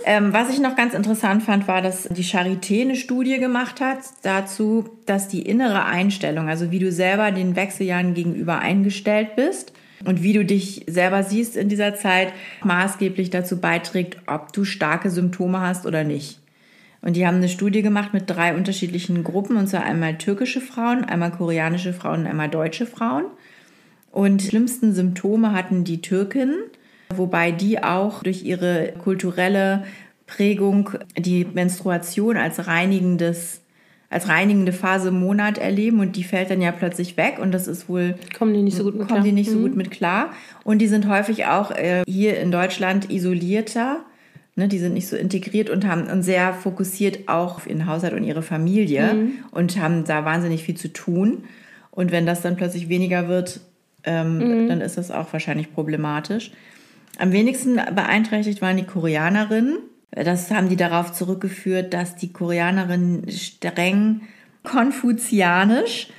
ähm, was ich noch ganz interessant fand, war, dass die Charité eine Studie gemacht hat dazu, dass die innere Einstellung, also wie du selber den Wechseljahren gegenüber eingestellt bist und wie du dich selber siehst in dieser Zeit, maßgeblich dazu beiträgt, ob du starke Symptome hast oder nicht. Und die haben eine Studie gemacht mit drei unterschiedlichen Gruppen, und zwar einmal türkische Frauen, einmal koreanische Frauen und einmal deutsche Frauen. Und die schlimmsten Symptome hatten die Türken, wobei die auch durch ihre kulturelle Prägung die Menstruation als reinigendes als reinigende Phase im Monat erleben und die fällt dann ja plötzlich weg und das ist wohl kommen die nicht so gut mit kommen klar. die nicht so mhm. gut mit klar und die sind häufig auch äh, hier in Deutschland isolierter Ne, die sind nicht so integriert und haben und sehr fokussiert auch auf ihren Haushalt und ihre Familie mhm. und haben da wahnsinnig viel zu tun. Und wenn das dann plötzlich weniger wird, ähm, mhm. dann ist das auch wahrscheinlich problematisch. Am wenigsten beeinträchtigt waren die Koreanerinnen. Das haben die darauf zurückgeführt, dass die Koreanerinnen streng konfuzianisch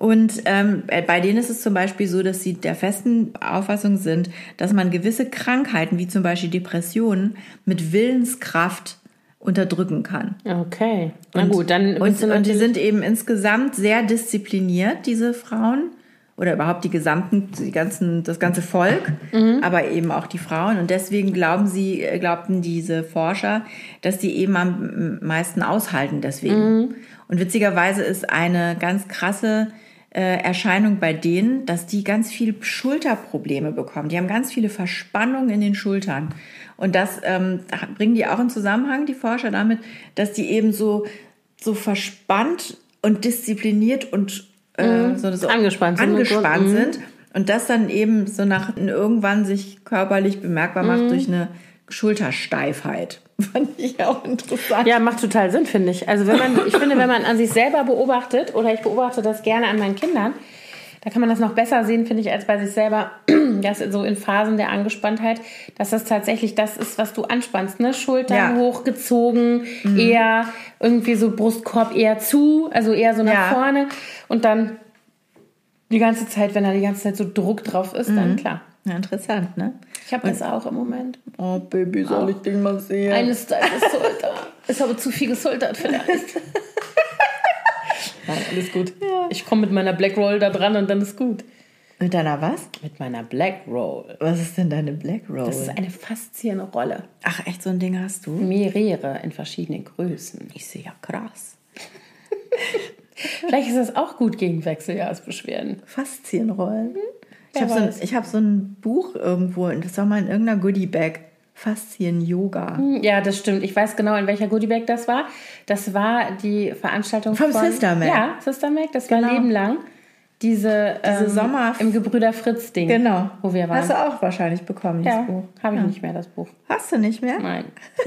und ähm, bei denen ist es zum Beispiel so, dass sie der festen Auffassung sind, dass man gewisse Krankheiten, wie zum Beispiel Depressionen, mit Willenskraft unterdrücken kann. Okay. Na gut, dann Und, und die sind eben insgesamt sehr diszipliniert, diese Frauen. Oder überhaupt die gesamten, die ganzen, das ganze Volk, Mhm. aber eben auch die Frauen. Und deswegen glauben sie, äh, glaubten diese Forscher, dass die eben am meisten aushalten deswegen. Mhm. Und witzigerweise ist eine ganz krasse Erscheinung bei denen, dass die ganz viel Schulterprobleme bekommen. Die haben ganz viele Verspannungen in den Schultern. Und das ähm, bringen die auch in Zusammenhang, die Forscher, damit, dass die eben so, so verspannt und diszipliniert und äh, so, so Mhm. Angespannt sind. angespannt Mhm. sind. Und das dann eben so nach irgendwann sich körperlich bemerkbar Mhm. macht durch eine Schultersteifheit. Fand ich auch interessant. Ja, macht total Sinn, finde ich. Also wenn man, ich finde, wenn man an sich selber beobachtet, oder ich beobachte das gerne an meinen Kindern, da kann man das noch besser sehen, finde ich, als bei sich selber, dass so in Phasen der Angespanntheit, dass das tatsächlich das ist, was du anspannst, ne? Schultern Ja. Mhm. hochgezogen, eher irgendwie so Brustkorb eher zu, also eher so nach Ja. vorne und dann die ganze Zeit, wenn da die ganze Zeit so Druck drauf ist, Mhm. dann klar. Ja, interessant, ne? Ich habe das auch im Moment. Oh, Baby, soll ich dich mal sehen? Eine Style ist Schulter. Ist aber zu viel gesultert vielleicht. Nein, alles gut. Ich komme mit meiner Black Roll da dran und dann ist gut. Mit deiner was? Mit meiner Black Roll. Was ist denn deine Black Roll? Das ist eine Faszienrolle. Ach, echt, so ein Ding hast du? Mehrere in verschiedenen Größen. Ich sehe ja krass. Vielleicht ist das auch gut gegen Wechseljahrsbeschwerden. Faszienrollen. Ich habe so, ein- ich hab so ein Buch irgendwo, das war mal in irgendeiner Goodie-Bag. Faszien-Yoga. Ja, das stimmt. Ich weiß genau, in welcher Goodiebag das war. Das war die Veranstaltung Vom von Sister Mac. Ja, Sister Mac. Das war Genau. Leben lang. Diese, ähm, Sommer- im Gebrüder Fritz Ding. Genau. Wo wir waren. Hast du auch wahrscheinlich bekommen, dieses ja, Buch. habe ich nicht mehr das Buch. Hast du nicht mehr? Nein.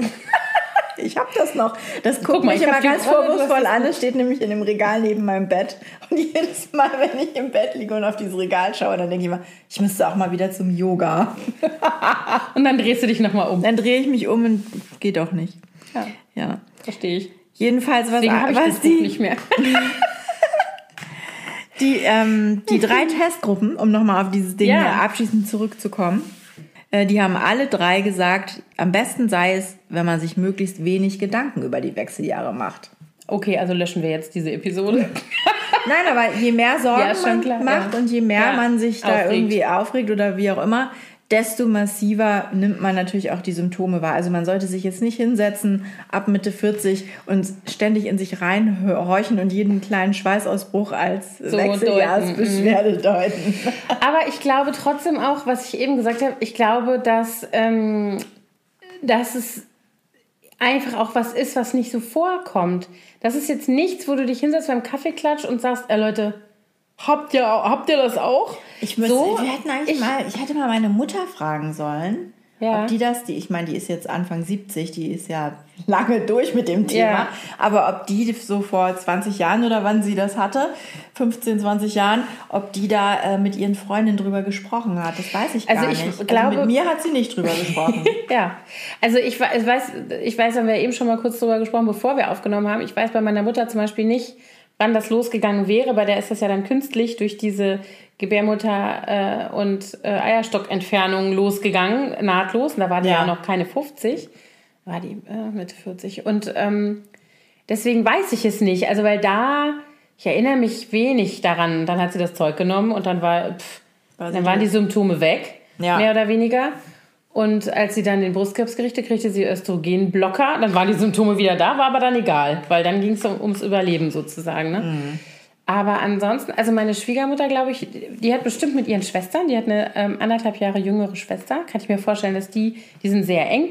Ich habe das noch. Das guckt mal, mich ich immer ganz vorwurfsvoll das an. Es steht nämlich in dem Regal neben meinem Bett. Und jedes Mal, wenn ich im Bett liege und auf dieses Regal schaue, dann denke ich immer, ich müsste auch mal wieder zum Yoga. Und dann drehst du dich nochmal um. Dann drehe ich mich um und geht doch nicht. Ja, Ja. verstehe ich. Jedenfalls, was, Deswegen ich was das die, nicht mehr. die, ähm, die drei Testgruppen, um nochmal auf dieses Ding Ja. abschließend zurückzukommen, die haben alle drei gesagt, am besten sei es, wenn man sich möglichst wenig Gedanken über die Wechseljahre macht. Okay, also löschen wir jetzt diese Episode. Nein, aber je mehr Sorgen Ja, man klar, macht ja. und je mehr Ja, man sich da aufregt. irgendwie aufregt oder wie auch immer, desto massiver nimmt man natürlich auch die Symptome wahr. Also man sollte sich jetzt nicht hinsetzen ab Mitte 40 und ständig in sich reinhorchen und jeden kleinen Schweißausbruch als Wechseljahrsbeschwerde deuten. Aber ich glaube trotzdem auch, was ich eben gesagt habe, ich glaube, dass, ähm, dass es einfach auch was ist, was nicht so vorkommt. Das ist jetzt nichts, wo du dich hinsetzt beim Kaffeeklatsch und sagst, äh, Leute, habt ihr, habt ihr das auch? Ich müsste, So, wir hätten eigentlich ich- mal, ich hätte mal meine Mutter fragen sollen, Ja. ob die das, die, ich meine, die ist jetzt Anfang 70, die ist ja lange durch mit dem Thema, Ja. aber ob die so vor 20 Jahren oder wann sie das hatte, 15, 20 Jahren, ob die da äh, mit ihren Freundinnen drüber gesprochen hat, das weiß ich Also gar ich nicht. glaube- also mit mir hat sie nicht drüber gesprochen. Ja, also ich weiß, ich weiß, haben wir eben schon mal kurz drüber gesprochen, bevor wir aufgenommen haben. Ich weiß bei meiner Mutter zum Beispiel nicht, wann das losgegangen wäre. Bei der ist das ja dann künstlich durch diese Gebärmutter- äh, und äh, Eierstockentfernung losgegangen, nahtlos. Und da war die ja, Ja. noch keine 50, war die äh, Mitte 40. Und ähm, deswegen weiß ich es nicht. Also weil da, ich erinnere mich wenig daran. Dann hat sie das Zeug genommen und dann war, pff, dann waren die. Symptome weg, Ja. mehr oder weniger. Und als sie dann den Brustkrebs kriegte, kriegte sie Östrogenblocker. Dann waren die Symptome wieder da, war aber dann egal, weil dann ging es um, ums Überleben sozusagen. Ne? Mhm. Aber ansonsten, also meine Schwiegermutter, glaube ich, die hat bestimmt mit ihren Schwestern, die hat eine ähm, anderthalb Jahre jüngere Schwester, kann ich mir vorstellen, dass die, die sind sehr eng,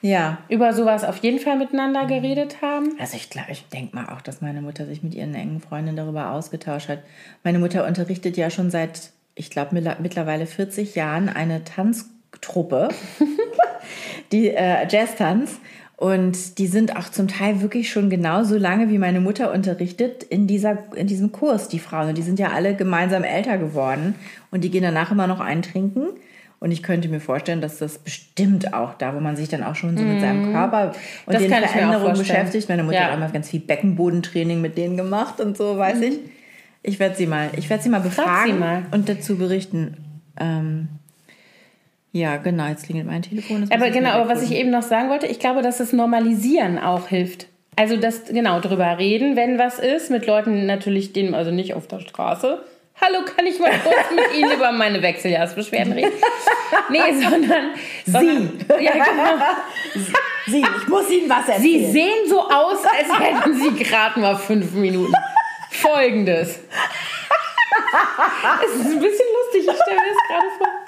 ja. über sowas auf jeden Fall miteinander geredet haben. Also ich glaube, ich denke mal auch, dass meine Mutter sich mit ihren engen Freundinnen darüber ausgetauscht hat. Meine Mutter unterrichtet ja schon seit, ich glaube, mittlerweile 40 Jahren eine Tanztruppe, die äh, Jazz-Tanz. Und die sind auch zum Teil wirklich schon genauso lange, wie meine Mutter unterrichtet, in, dieser, in diesem Kurs, die Frauen. Und die sind ja alle gemeinsam älter geworden. Und die gehen danach immer noch eintrinken. Und ich könnte mir vorstellen, dass das bestimmt auch da, wo man sich dann auch schon so mit seinem Körper und Mhm. Das den Veränderungen beschäftigt. Meine Mutter Ja. hat immer ganz viel Beckenbodentraining mit denen gemacht und so, weiß ich. Ich werde sie mal, ich werde sie mal Frag befragen sie mal. und dazu berichten. Ähm, Ja, genau, jetzt klingelt mein Telefon. Aber genau, aber was ich eben noch sagen wollte, ich glaube, dass das Normalisieren auch hilft. Also das, genau, drüber reden, wenn was ist, mit Leuten natürlich, denen, also nicht auf der Straße. Hallo, kann ich mal kurz mit Ihnen über meine Wechseljahrsbeschwerden reden? Nee, sondern... sondern Sie. Ja, genau. Sie, ich muss Ihnen was erzählen. Sie sehen so aus, als hätten Sie gerade mal fünf Minuten. Folgendes. Es ist ein bisschen lustig, ich stelle mir das gerade vor.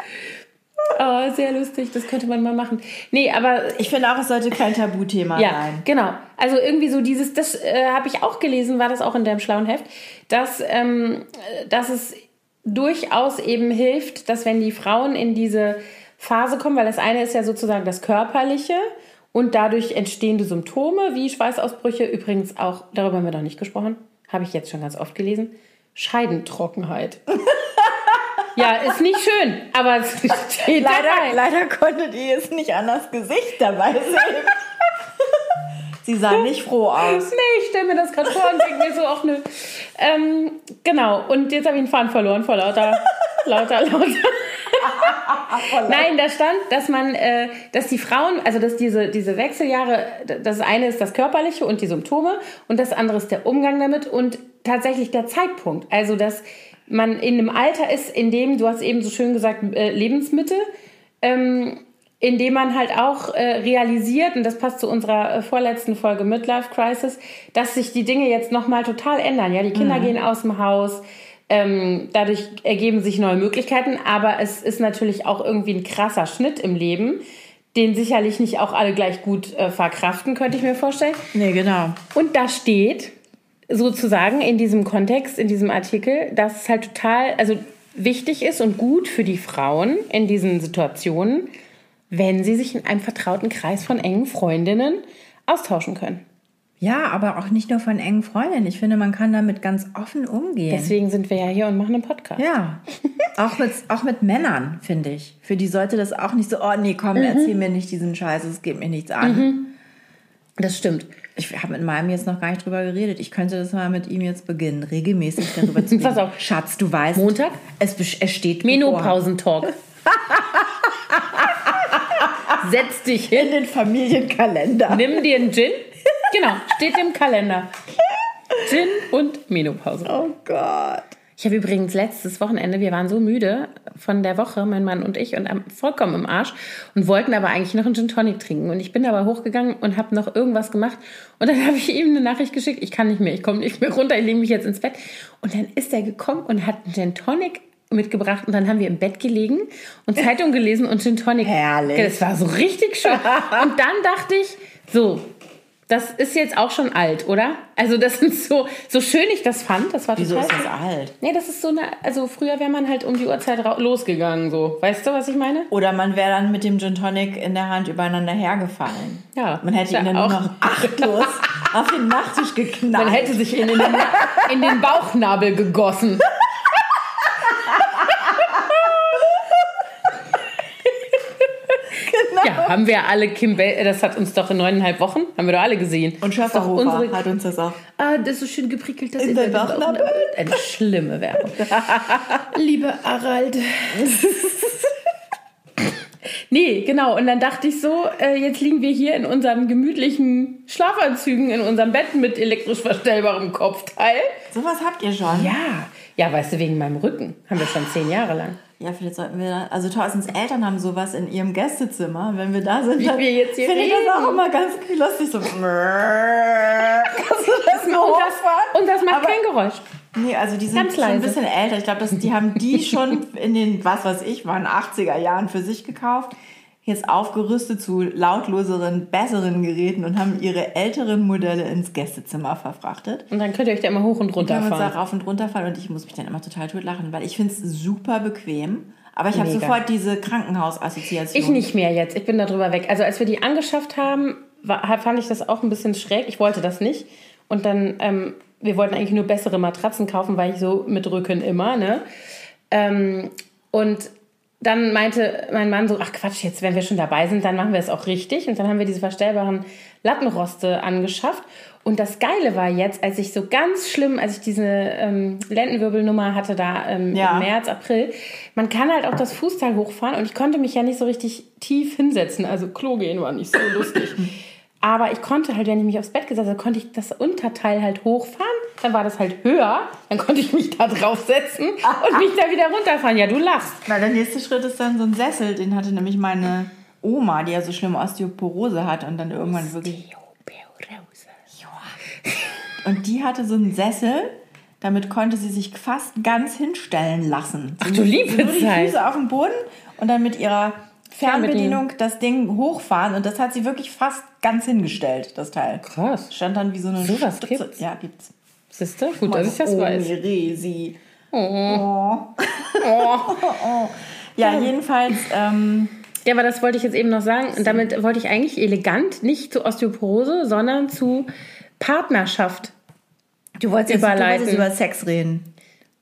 Oh, sehr lustig, das könnte man mal machen. Nee, aber Ich finde auch, es sollte kein Tabuthema ja, sein. genau. Also irgendwie so dieses, das äh, habe ich auch gelesen, war das auch in deinem schlauen Heft, dass, ähm, dass es durchaus eben hilft, dass wenn die Frauen in diese Phase kommen, weil das eine ist ja sozusagen das Körperliche und dadurch entstehende Symptome wie Schweißausbrüche, übrigens auch, darüber haben wir noch nicht gesprochen, habe ich jetzt schon ganz oft gelesen, Scheidentrockenheit. ja, ist nicht schön, aber es steht Leider, dabei. leider konntet ihr jetzt nicht an das Gesicht dabei sehen. Sie sah nicht froh aus. Nee, ich stelle mir das gerade vor und denke mir so, ach nö. Ähm, genau, und jetzt habe ich einen Faden verloren vor lauter, lauter, lauter. Nein, da stand, dass man, äh, dass die Frauen, also dass diese, diese Wechseljahre, das eine ist das Körperliche und die Symptome und das andere ist der Umgang damit und tatsächlich der Zeitpunkt. Also, dass man in einem Alter ist, in dem, du hast eben so schön gesagt, äh, Lebensmitte, ähm, indem man halt auch äh, realisiert, und das passt zu unserer äh, vorletzten Folge Midlife Crisis, dass sich die Dinge jetzt nochmal total ändern. Ja, die Kinder gehen aus dem Haus, ähm, dadurch ergeben sich neue Möglichkeiten, aber es ist natürlich auch irgendwie ein krasser Schnitt im Leben, den sicherlich nicht auch alle gleich gut äh, verkraften, könnte ich mir vorstellen. Nee, genau. Und da steht sozusagen in diesem Kontext, in diesem Artikel, dass es halt total, also wichtig ist und gut für die Frauen in diesen Situationen, wenn sie sich in einem vertrauten Kreis von engen Freundinnen austauschen können. Ja, aber auch nicht nur von engen Freundinnen. Ich finde, man kann damit ganz offen umgehen. Deswegen sind wir ja hier und machen einen Podcast. Ja, auch mit, auch mit Männern, finde ich. Für die sollte das auch nicht so, oh nee, komm, erzähl mir nicht diesen Scheiß, es geht mir nichts an. Das stimmt. Ich habe mit meinem jetzt noch gar nicht drüber geredet. Ich könnte das mal mit ihm jetzt beginnen, regelmäßig darüber zu reden. Pass auf. Schatz, du weißt. Montag? Es, es steht. Menopausentalk. Setz dich hin, in den Familienkalender. nimm dir einen Gin. Genau, steht im Kalender. Gin und Menopause. Oh Gott. Ich habe übrigens letztes Wochenende, wir waren so müde von der Woche, mein Mann und ich, und vollkommen im Arsch und wollten aber eigentlich noch einen Gin Tonic trinken. Und ich bin aber hochgegangen und habe noch irgendwas gemacht. Und dann habe ich ihm eine Nachricht geschickt, ich kann nicht mehr, ich komme nicht mehr runter, ich lege mich jetzt ins Bett. Und dann ist er gekommen und hat einen Gin Tonic mitgebracht und dann haben wir im Bett gelegen und Zeitung gelesen und Gin Tonic. Herrlich. Das war so richtig schön. Und dann dachte ich, so, das ist jetzt auch schon alt, oder? Also das ist so, so schön ich das fand, das war Wieso total ist das alt? Nee, das ist so eine, also früher wäre man halt um die Uhrzeit losgegangen, so. Weißt du, was ich meine? Oder man wäre dann mit dem Gin Tonic in der Hand übereinander hergefallen. Ja. Man hätte ihn dann nur auch. noch achtlos auf den Nachttisch geknallt. Man hätte sich in den, in den Bauchnabel gegossen. Ja, haben wir alle Kim Bell, das hat uns doch in neuneinhalb Wochen, haben wir doch alle gesehen. Und Schöfferhofer unsere, hat uns das auch. ah, das ist so schön geprickelt, das In den ja Bauchnabel. Eine schlimme Werbung. Liebe Harald. Nee, genau. Und dann dachte ich so, äh, jetzt liegen wir hier in unseren gemütlichen Schlafanzügen, in unserem Bett mit elektrisch verstellbarem Kopfteil. Sowas habt ihr schon? Ja. Ja, weißt du, wegen meinem Rücken. Haben wir schon zehn Jahre lang. Ja, vielleicht sollten wir da, also Thorstens Eltern haben sowas in ihrem Gästezimmer. Wenn wir da sind, Wie dann wir jetzt hier finde ich das auch immer ganz lustig. So, kannst du das so Und das, und das macht Aber- kein Geräusch. Nee, also die sind Ganz schon ein bisschen älter. Ich glaube, dass die haben die schon in den, was weiß ich, waren 80er Jahren für sich gekauft. Jetzt aufgerüstet zu lautloseren, besseren Geräten und haben ihre älteren Modelle ins Gästezimmer verfrachtet. Und dann könnt ihr euch da immer hoch und runter fahren. da rauf und runter fahren und ich muss mich dann immer total tot lachen, weil ich finde es super bequem. Aber ich habe sofort diese Krankenhausassoziation. Ich nicht mehr jetzt. Ich bin da drüber weg. Also als wir die angeschafft haben, war, fand ich das auch ein bisschen schräg. Ich wollte das nicht. Und dann, ähm, wir wollten eigentlich nur bessere Matratzen kaufen, weil ich so mit Rücken immer, ne? Ähm, und dann meinte mein Mann so, ach Quatsch, jetzt, wenn wir schon dabei sind, dann machen wir es auch richtig. Und dann haben wir diese verstellbaren Lattenroste angeschafft. Und das Geile war jetzt, als ich so ganz schlimm, als ich diese ähm, Lendenwirbelnummer hatte da ähm, Ja. im März, April, man kann halt auch das Fußteil hochfahren und ich konnte mich ja nicht so richtig tief hinsetzen. Also Klo gehen war nicht so lustig. Aber ich konnte halt, wenn ich mich aufs Bett gesetzt habe, konnte ich das Unterteil halt hochfahren. Dann war das halt höher. Dann konnte ich mich da draufsetzen und mich da wieder runterfahren. Ja, du lachst. Na, der nächste Schritt ist dann so ein Sessel, den hatte nämlich meine Oma, die ja so schlimme Osteoporose hat und dann irgendwann wirklich. Und die hatte so einen Sessel, damit konnte sie sich fast ganz hinstellen lassen. Ach du liebe Nur die Zeit. Füße auf dem Boden und dann mit ihrer Fernbedienung das Ding hochfahren und das hat sie wirklich fast ganz hingestellt, das Teil. Krass. Stand dann wie so eine So was gibt's? Ja, gibt's. Siehst du? Gut, dass ich das oh, weiß. Resi. Oh. Ja, jedenfalls, ähm, Ja, aber das wollte ich jetzt eben noch sagen. Und damit wollte ich eigentlich elegant nicht zu Osteoporose, sondern zu Partnerschaft. du wolltest jetzt. Du wolltest über Sex reden.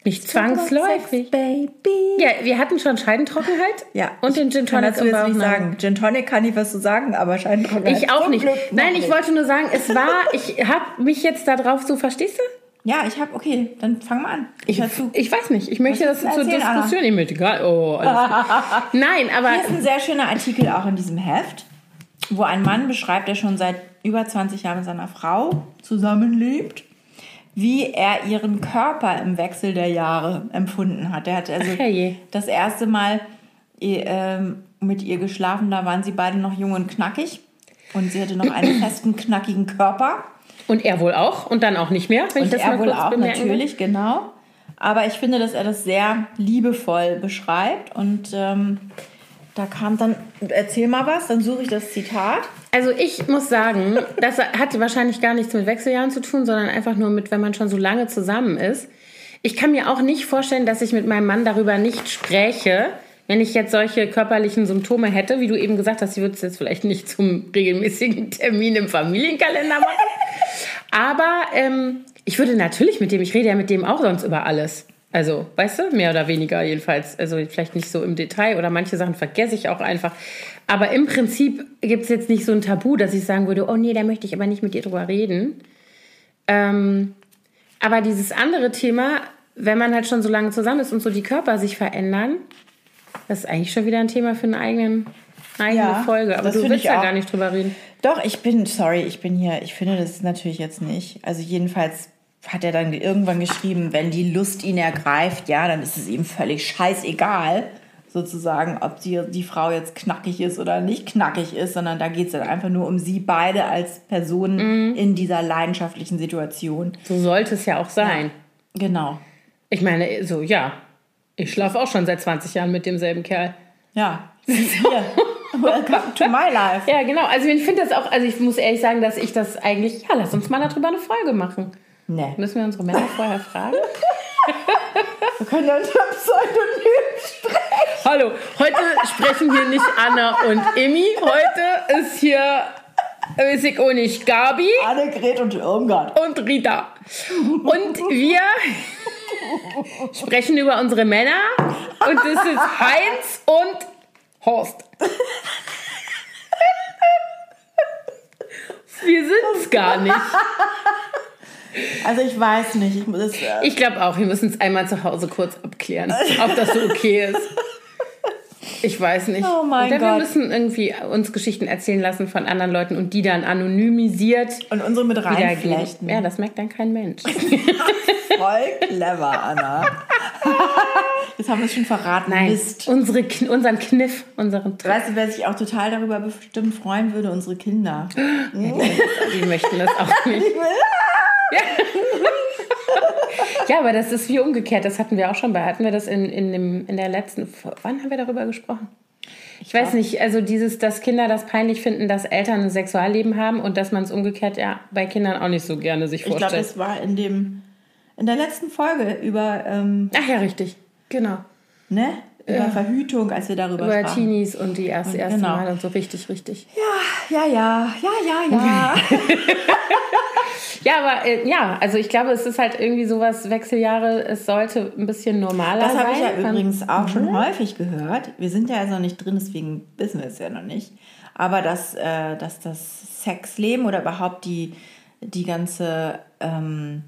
Nicht zwangsläufig. Sex, Baby. Ja, wir hatten schon Scheidentrockenheit. Ja. Und den Gin Kann Tonic dazu im jetzt nicht sagen. Gin Tonic kann ich was zu sagen, aber Scheidentrockenheit. Ich auch nicht. Nein, ich wollte nur sagen, es war, ich habe mich jetzt darauf so, verstehst du? Ja, ich habe, okay, dann fang mal an. Ich zu. Ich weiß nicht. Ich möchte das zur? Diskussion nicht mit. Oh. Nein, aber Hier ist ein sehr schöner Artikel auch in diesem Heft, wo ein Mann beschreibt, der schon seit über 20 Jahren mit seiner Frau zusammenlebt, wie er ihren Körper im Wechsel der Jahre empfunden hat. Er hat also herrje. das erste Mal ähm, mit ihr geschlafen, da waren sie beide noch jung und knackig. Und sie hatte noch einen festen, knackigen Körper. und er wohl auch und dann auch nicht mehr, wenn ich Und das er mal wohl kurz auch, bemerken will. natürlich, genau. Aber ich finde, dass er das sehr liebevoll beschreibt. Und ähm, da kam dann, erzähl mal was, dann suche ich das Zitat. Also ich muss sagen, das hat wahrscheinlich gar nichts mit Wechseljahren zu tun, sondern einfach nur mit, wenn man schon so lange zusammen ist. Ich kann mir auch nicht vorstellen, dass ich mit meinem Mann darüber nicht spreche, wenn ich jetzt solche körperlichen Symptome hätte, wie du eben gesagt hast, ich würde es jetzt vielleicht nicht zum regelmäßigen Termin im Familienkalender machen. Aber ähm, ich würde natürlich mit dem, ich rede ja mit dem auch sonst über alles. Also, weißt du, mehr oder weniger jedenfalls. Also vielleicht nicht so im Detail oder manche Sachen vergesse ich auch einfach. Aber im Prinzip gibt es jetzt nicht so ein Tabu, dass ich sagen würde, oh nee, da möchte ich aber nicht mit dir drüber reden. Ähm, aber dieses andere Thema, wenn man halt schon so lange zusammen ist und so die Körper sich verändern, das ist eigentlich schon wieder ein Thema für eine, eigenen, eigene Ja, Folge. Aber du willst ja gar nicht drüber reden. Doch, ich bin, sorry, ich bin hier, ich finde das natürlich jetzt nicht. Also jedenfalls hat er dann irgendwann geschrieben, wenn die Lust ihn ergreift, ja, dann ist es ihm völlig scheißegal, sozusagen, ob die, die Frau jetzt knackig ist oder nicht knackig ist, sondern da geht es dann einfach nur um sie beide als Personen in dieser leidenschaftlichen Situation. So sollte es ja auch sein. Genau. Ich meine, so, ja. Ich schlafe auch schon seit 20 Jahren mit demselben Kerl. Ja. Hier. Welcome to my life. Ja, genau. Also ich finde das auch, also ich muss ehrlich sagen, dass ich das eigentlich, ja, lass uns mal darüber eine Folge machen. Nee. Müssen wir unsere Männer vorher fragen? Wir können ja unter Pseudonym sprechen. Hallo, heute sprechen hier nicht Anna und Emmy. Heute ist hier, weiß ich auch nicht, Gabi Annegret und Irmgard. und Rita. Und wir sprechen über unsere Männer. Und das ist Heinz und Horst. Wir sind es gar nicht. Also ich weiß nicht. Ich muss äh, Ich glaube auch, wir müssen es einmal zu Hause kurz abklären, ob das so okay ist. Ich weiß nicht. Oh mein Oder wir Gott. müssen irgendwie uns Geschichten erzählen lassen von anderen Leuten und die dann anonymisiert und unsere mit reinflechten. Ja, das merkt dann kein Mensch. Voll clever, Anna. Jetzt haben wir es schon verraten. Nein, Mist. unsere, unseren Kniff, unseren Trick. Weißt du, wer sich auch total darüber bestimmt freuen würde? Unsere Kinder. Die möchten das auch nicht. Ja. ja, aber das ist wie umgekehrt. Das hatten wir auch schon bei. Hatten wir das in, in, dem, in der letzten. Wann haben wir darüber gesprochen? Ich weiß nicht, also dieses, dass Kinder das peinlich finden, dass Eltern ein Sexualleben haben und dass man es umgekehrt ja bei Kindern auch nicht so gerne sich Ich glaube, vorstellt. das war in dem in der letzten Folge über ähm, Ach ja, richtig. Genau. ne über Verhütung, als wir darüber Über sprachen. Teenies und die erste, erste genau. Mal und so richtig, richtig. Ja, ja, ja, ja, ja, ja. Ja, aber äh, ja, also ich glaube, es ist halt irgendwie sowas, Wechseljahre, es sollte ein bisschen normaler Das sein. habe ich ja Man- übrigens auch schon häufig gehört. Wir sind ja also noch nicht drin, deswegen wissen wir es ja noch nicht. Aber dass, äh, dass das Sexleben oder überhaupt die, die ganze ähm,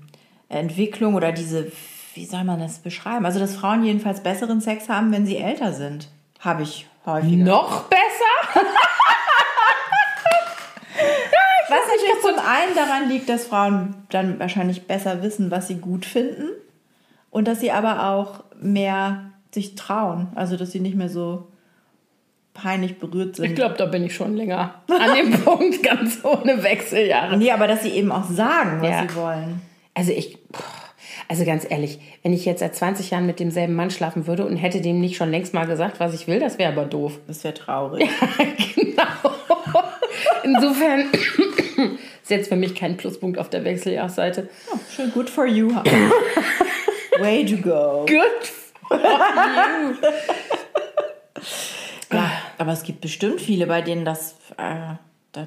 Entwicklung oder diese, wie soll man das beschreiben? Also, dass Frauen jedenfalls besseren Sex haben, wenn sie älter sind. Habe ich häufiger. Noch besser? Was natürlich zum einen daran liegt, dass Frauen dann wahrscheinlich besser wissen, was sie gut finden und dass sie aber auch mehr sich trauen. Also, dass sie nicht mehr so peinlich berührt sind. Ich glaube, da bin ich schon länger an dem Punkt, ganz ohne Wechseljahre. Nee, aber dass sie eben auch sagen, was Ja. sie wollen. Also ich, boah, also ganz ehrlich, wenn ich jetzt seit 20 Jahren mit demselben Mann schlafen würde und hätte dem nicht schon längst mal gesagt, was ich will, das wäre aber doof. Das wäre traurig. genau. Insofern ist jetzt für mich kein Pluspunkt auf der Wechseljahrsseite. Oh, schön, good for you. Way to go. Good. Ja, aber es gibt bestimmt viele, bei denen das, äh,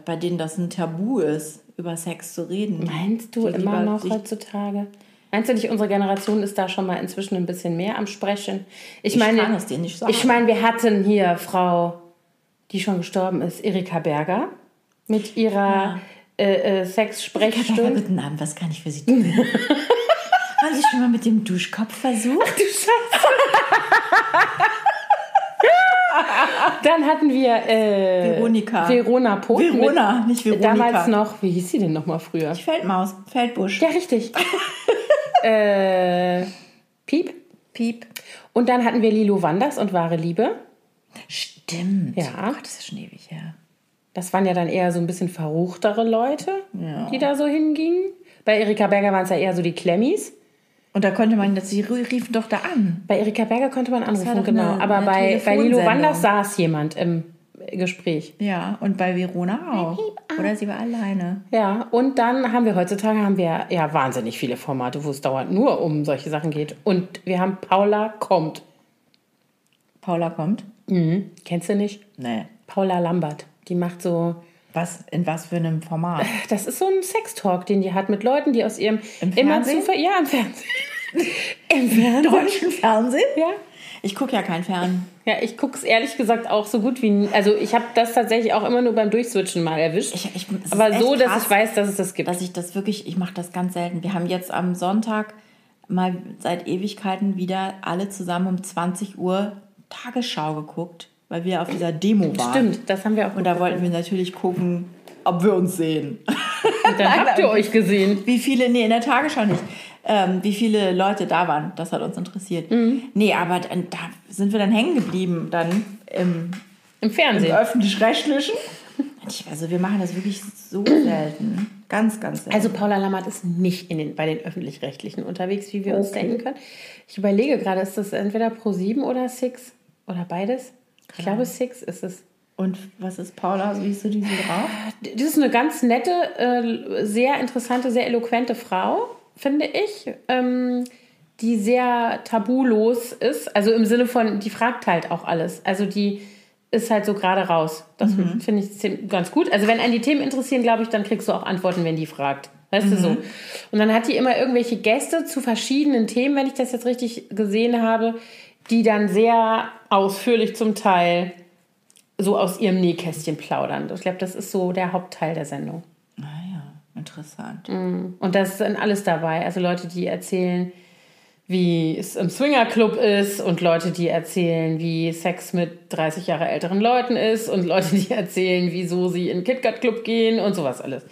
bei denen das ein Tabu ist, über Sex zu reden. Meinst du Die immer noch heutzutage? Meinst du nicht, unsere Generation ist da schon mal inzwischen ein bisschen mehr am Sprechen? Ich, Ich meine, kann es dir nicht sagen. ich meine, wir hatten hier Frau, die schon gestorben ist, Erika Berger, mit ihrer äh, äh, Ja, Sexsprechstunde. guten Abend, was kann ich für Sie tun? Haben Sie schon mal mit dem Duschkopf versucht? Du Scheiße. Dann hatten wir äh, Veronika. Verona Poth. Verona, nicht Veronika. Damals noch, wie hieß sie denn noch mal früher? Feldmaus, Feldbusch. Ja, richtig. äh, Piep. Piep. Und dann hatten wir Lilo Wanders und Wahre Liebe. Stimmt. Ja. Oh Gott, das ist schon ewig her. Das waren ja dann eher so ein bisschen verruchtere Leute, Ja. die da so hingingen. Bei Erika Berger waren es ja eher so die Klemmis. Und da konnte man, sie riefen doch da an. Bei Erika Berger konnte man anrufen, genau. eine- Aber eine bei, bei Lilo. Wanders saß jemand im Gespräch. Ja, und bei Verona auch. Oder sie war alleine. Ja, und dann haben wir heutzutage haben wir ja wahnsinnig viele Formate, wo es dauernd nur um solche Sachen geht. Und wir haben Paula kommt. Paula kommt? Mhm. Kennst du nicht? Nee. Paula Lambert. Die macht so. Was, in was für einem Format? Das ist so ein Sextalk, den die hat mit Leuten, die aus ihrem Im immer Fernsehen? Zufall. Ja, im Fernsehen. Im Fernsehen. Deutschen Fernsehen? Ja. Ich gucke ja kein Fern. Ja, ich gucke es ehrlich gesagt auch so gut wie. nie. Also ich habe das tatsächlich auch immer nur beim Durchswitchen mal erwischt. Ich, ich, Aber so, dass krass, ich weiß, dass es das gibt. dass ich das wirklich, ich mache das ganz selten. Wir haben jetzt am Sonntag mal seit Ewigkeiten wieder alle zusammen um 20 Uhr Tagesschau geguckt, weil wir auf dieser Demo waren. Stimmt, das haben wir auch. Und da wollten wir natürlich gucken, ob wir uns sehen. Und dann habt ihr euch gesehen. Wie viele, nee, in der Tagesschau nicht, ähm, wie viele Leute da waren. Das hat uns interessiert. Mhm. Nee, aber dann, da sind wir dann hängen geblieben, dann im, Im im Fernsehen. öffentlich-rechtlichen. Und ich- Also wir machen das wirklich so selten. Ganz, ganz selten. Also Paula Lammert ist nicht in den, bei den öffentlich-rechtlichen unterwegs, wie wir uns denken können. Ich überlege gerade, ist das entweder Pro7 oder Six oder beides? Ich glaube Six ist es. Und was ist Paula? Wie ist du die so drauf? Das ist eine ganz nette, äh, sehr interessante, sehr eloquente Frau, finde ich, ähm, die sehr tabulos ist. Also im Sinne von, die fragt halt auch alles. Also die ist halt so gerade raus. Das finde ich ganz gut. Also wenn einen die Themen interessieren, glaube ich, dann kriegst du auch Antworten, wenn die fragt. Weißt du so? Und dann hat die immer irgendwelche Gäste zu verschiedenen Themen, wenn ich das jetzt richtig gesehen habe, die dann sehr ausführlich zum Teil so aus ihrem Nähkästchen plaudern. Ich glaube, das ist so der Hauptteil der Sendung. Interessant. Und da ist dann alles dabei. Also Leute, die erzählen, wie es im Swingerclub ist und Leute, die erzählen, wie Sex mit 30 Jahre älteren Leuten ist und Leute, die erzählen, wieso sie in den KitKat Club gehen und sowas alles.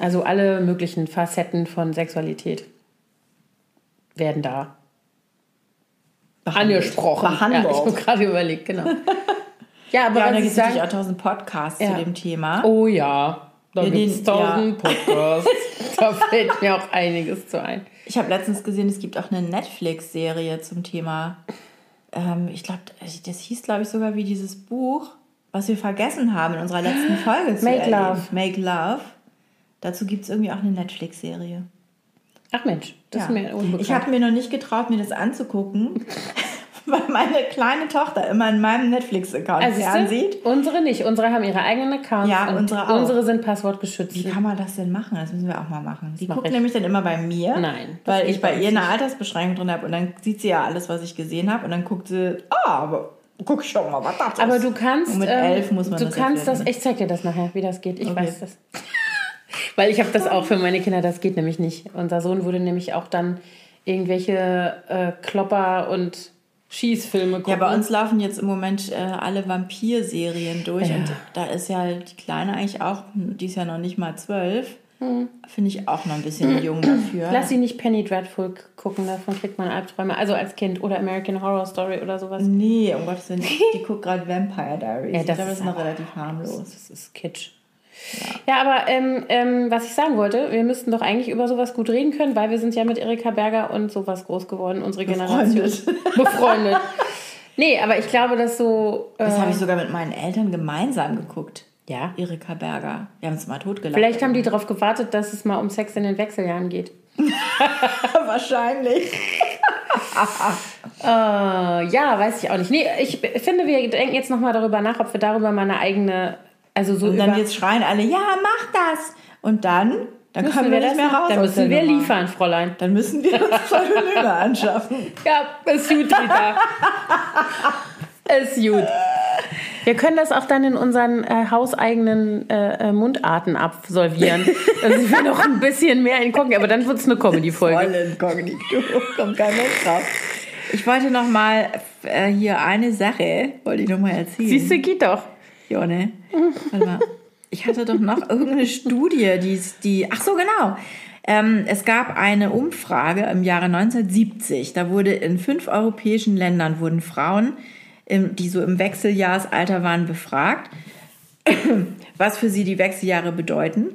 Also alle möglichen Facetten von Sexualität werden da angesprochen. Behandelt. Ja, ich habe gerade überlegt, genau. Ja, aber Ja, da gibt es natürlich auch tausend Podcasts Ja. zu dem Thema. Oh ja, da Ja, gibt es den- tausend Podcasts. da fällt mir auch einiges zu ein. Ich habe letztens gesehen, es gibt auch eine Netflix-Serie zum Thema. Ähm, ich glaube, das hieß, glaube ich, sogar wie dieses Buch, was wir vergessen haben in unserer letzten Folge zu Make erleben. Love. Make Love. Dazu gibt es irgendwie auch eine Netflix-Serie. Ach Mensch, das Ja. ist mir unbekannt. Ich habe mir noch nicht getraut, mir das anzugucken, weil meine kleine Tochter immer in meinem Netflix-Account Also fernsieht. unsere nicht. Unsere haben ihre eigenen Accounts. Ja, unsere auch. Unsere sind passwortgeschützt. Wie kann man das denn machen? Das müssen wir auch mal machen. Die mach guckt ich. nämlich dann immer bei mir. Nein, Weil ich bei ihr eine Altersbeschränkung drin habe und dann sieht sie ja alles, was ich gesehen habe und dann guckt sie, ah, aber guck ich doch mal, was das ist. Aber du kannst. Und mit ähm, elf muss man Du das kannst das. erfinden. Ich zeig dir das nachher, wie das geht. Ich Okay. weiß das. Weil ich habe das auch für meine Kinder. Das geht nämlich nicht. Unser Sohn würde nämlich auch dann irgendwelche äh, Klopper und Schießfilme gucken. Ja, bei uns laufen jetzt im Moment äh, alle Vampir-Serien durch Ja. und da ist ja die Kleine eigentlich auch, die ist ja noch nicht mal zwölf. Finde ich auch noch ein bisschen jung dafür. Hm. Lass sie nicht Penny Dreadful gucken, davon kriegt man Albträume. Also als Kind oder American Horror Story oder sowas. Nee, um Gottes Willen, die guckt gerade Vampire Diaries. Ja, ich das glaube, das ist noch aber- relativ harmlos. Das ist Kitsch. Ja, aber ähm, ähm, was ich sagen wollte, wir müssten doch eigentlich über sowas gut reden können, weil wir sind ja mit Erika Berger und sowas groß geworden, unsere Generation. Befreundet. Befreundet. Nee, aber ich glaube, dass so. Äh, Das habe ich sogar mit meinen Eltern gemeinsam geguckt. ja. Erika Berger. Wir haben uns mal totgelacht. Vielleicht haben die darauf gewartet, dass es mal um Sex in den Wechseljahren geht. wahrscheinlich. Äh, ja, weiß ich auch nicht. Nee, ich finde, wir denken jetzt nochmal darüber nach, ob wir darüber mal eine eigene. Also so Und dann jetzt schreien alle, ja, mach das. Und dann, dann müssen können wir, wir nicht mehr raus. Dann müssen wir Nummer. liefern, Fräulein. Dann müssen wir uns Pseudonyme anschaffen. Ja, ist gut, Rita. ist gut. Wir können das auch dann in unseren äh, hauseigenen äh, äh, Mundarten absolvieren. Also wir noch ein bisschen mehr inkognito, aber dann wird es eine Comedy-Folge. Voll inkognito. Kommt kein Mensch drauf. Ich wollte noch mal äh, hier eine Sache, wollte ich noch mal erzählen. Siehst du, geht doch. Ja, ne? Warte mal. Ich hatte doch noch irgendeine Studie, die, die ach so, genau. Ähm, es gab eine Umfrage im Jahre 1970. Da wurde in fünf europäischen Ländern wurden Frauen, die so im Wechseljahrsalter waren, befragt, was für sie die Wechseljahre bedeuten.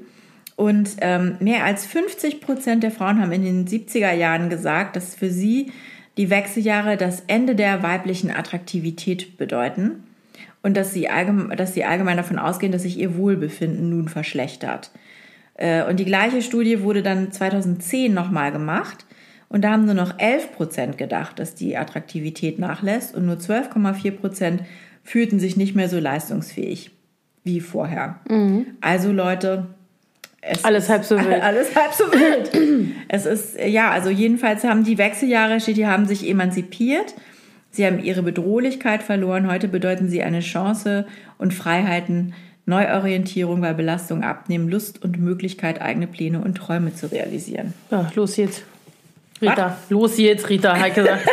Und ähm, mehr als 50 Prozent der Frauen haben in den 70er Jahren gesagt, dass für sie die Wechseljahre das Ende der weiblichen Attraktivität bedeuten und dass sie, allgemein, dass sie allgemein davon ausgehen, dass sich ihr Wohlbefinden nun verschlechtert. Äh, Und die gleiche Studie wurde dann 2010 nochmal gemacht. Und da haben nur noch 11 Prozent gedacht, dass die Attraktivität nachlässt und nur 12,4 Prozent fühlten sich nicht mehr so leistungsfähig wie vorher. Also Leute, es Alles halb so wild. alles halb so wild. es ist, ja, also jedenfalls haben die Wechseljahre, steht hier, haben sich emanzipiert. Sie haben ihre Bedrohlichkeit verloren. Heute bedeuten sie eine Chance und Freiheiten, Neuorientierung, weil Belastung abnehmen, Lust und Möglichkeit, eigene Pläne und Träume zu realisieren. Ja, los jetzt. Rita, los jetzt, Rita, hat gesagt.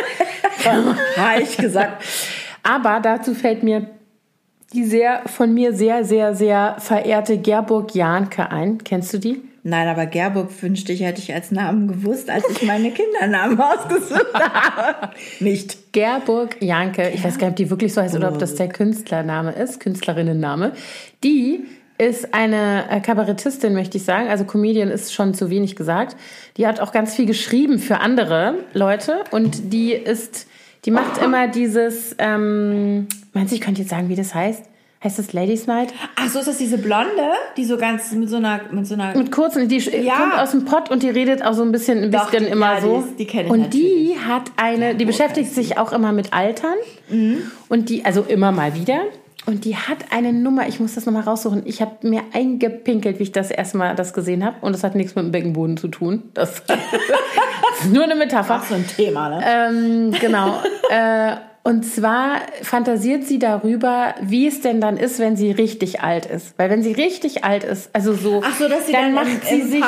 Habe ich gesagt. Aber dazu fällt mir die sehr von mir sehr, sehr, sehr verehrte Gerburg Jahnke ein. Kennst du die? Nein, aber Gerburg wünschte ich, hätte ich als Namen gewusst, als ich meine Kindernamen ausgesucht habe. Nicht. Gerburg Janke, ich weiß gar nicht, ob die wirklich so heißt oder ob das der Künstlername ist, Künstlerinnenname. Die ist eine äh, Kabarettistin, möchte ich sagen. Also Comedian ist schon zu wenig gesagt. Die hat auch ganz viel geschrieben für andere Leute und die ist, die macht immer dieses, ähm, meinst du, ich könnte jetzt sagen, wie das heißt? Heißt das Ladies Night? Ach, so ist das diese Blonde, die so ganz mit so einer, mit so einer Mit kurzen, die Ja. kommt aus dem Pott und die redet auch so ein bisschen, ein Doch, bisschen die- immer ja, die so. ist- die kenn ich und die hat eine, die beschäftigt sich auch immer mit Altern. Mhm. Und die, also immer mal wieder. Und die hat eine Nummer, ich muss das nochmal raussuchen. Ich habe mir eingepinkelt, wie ich das erste Mal das gesehen habe. Und das hat nichts mit dem Beckenboden zu tun. Das, das ist nur eine Metapher. Ach, so ein Thema, ne? Ähm, genau. äh, und zwar fantasiert sie darüber, wie es denn dann ist, wenn sie richtig alt ist. Weil wenn sie richtig alt ist, also so, so, dass sie dann macht im- sie im sich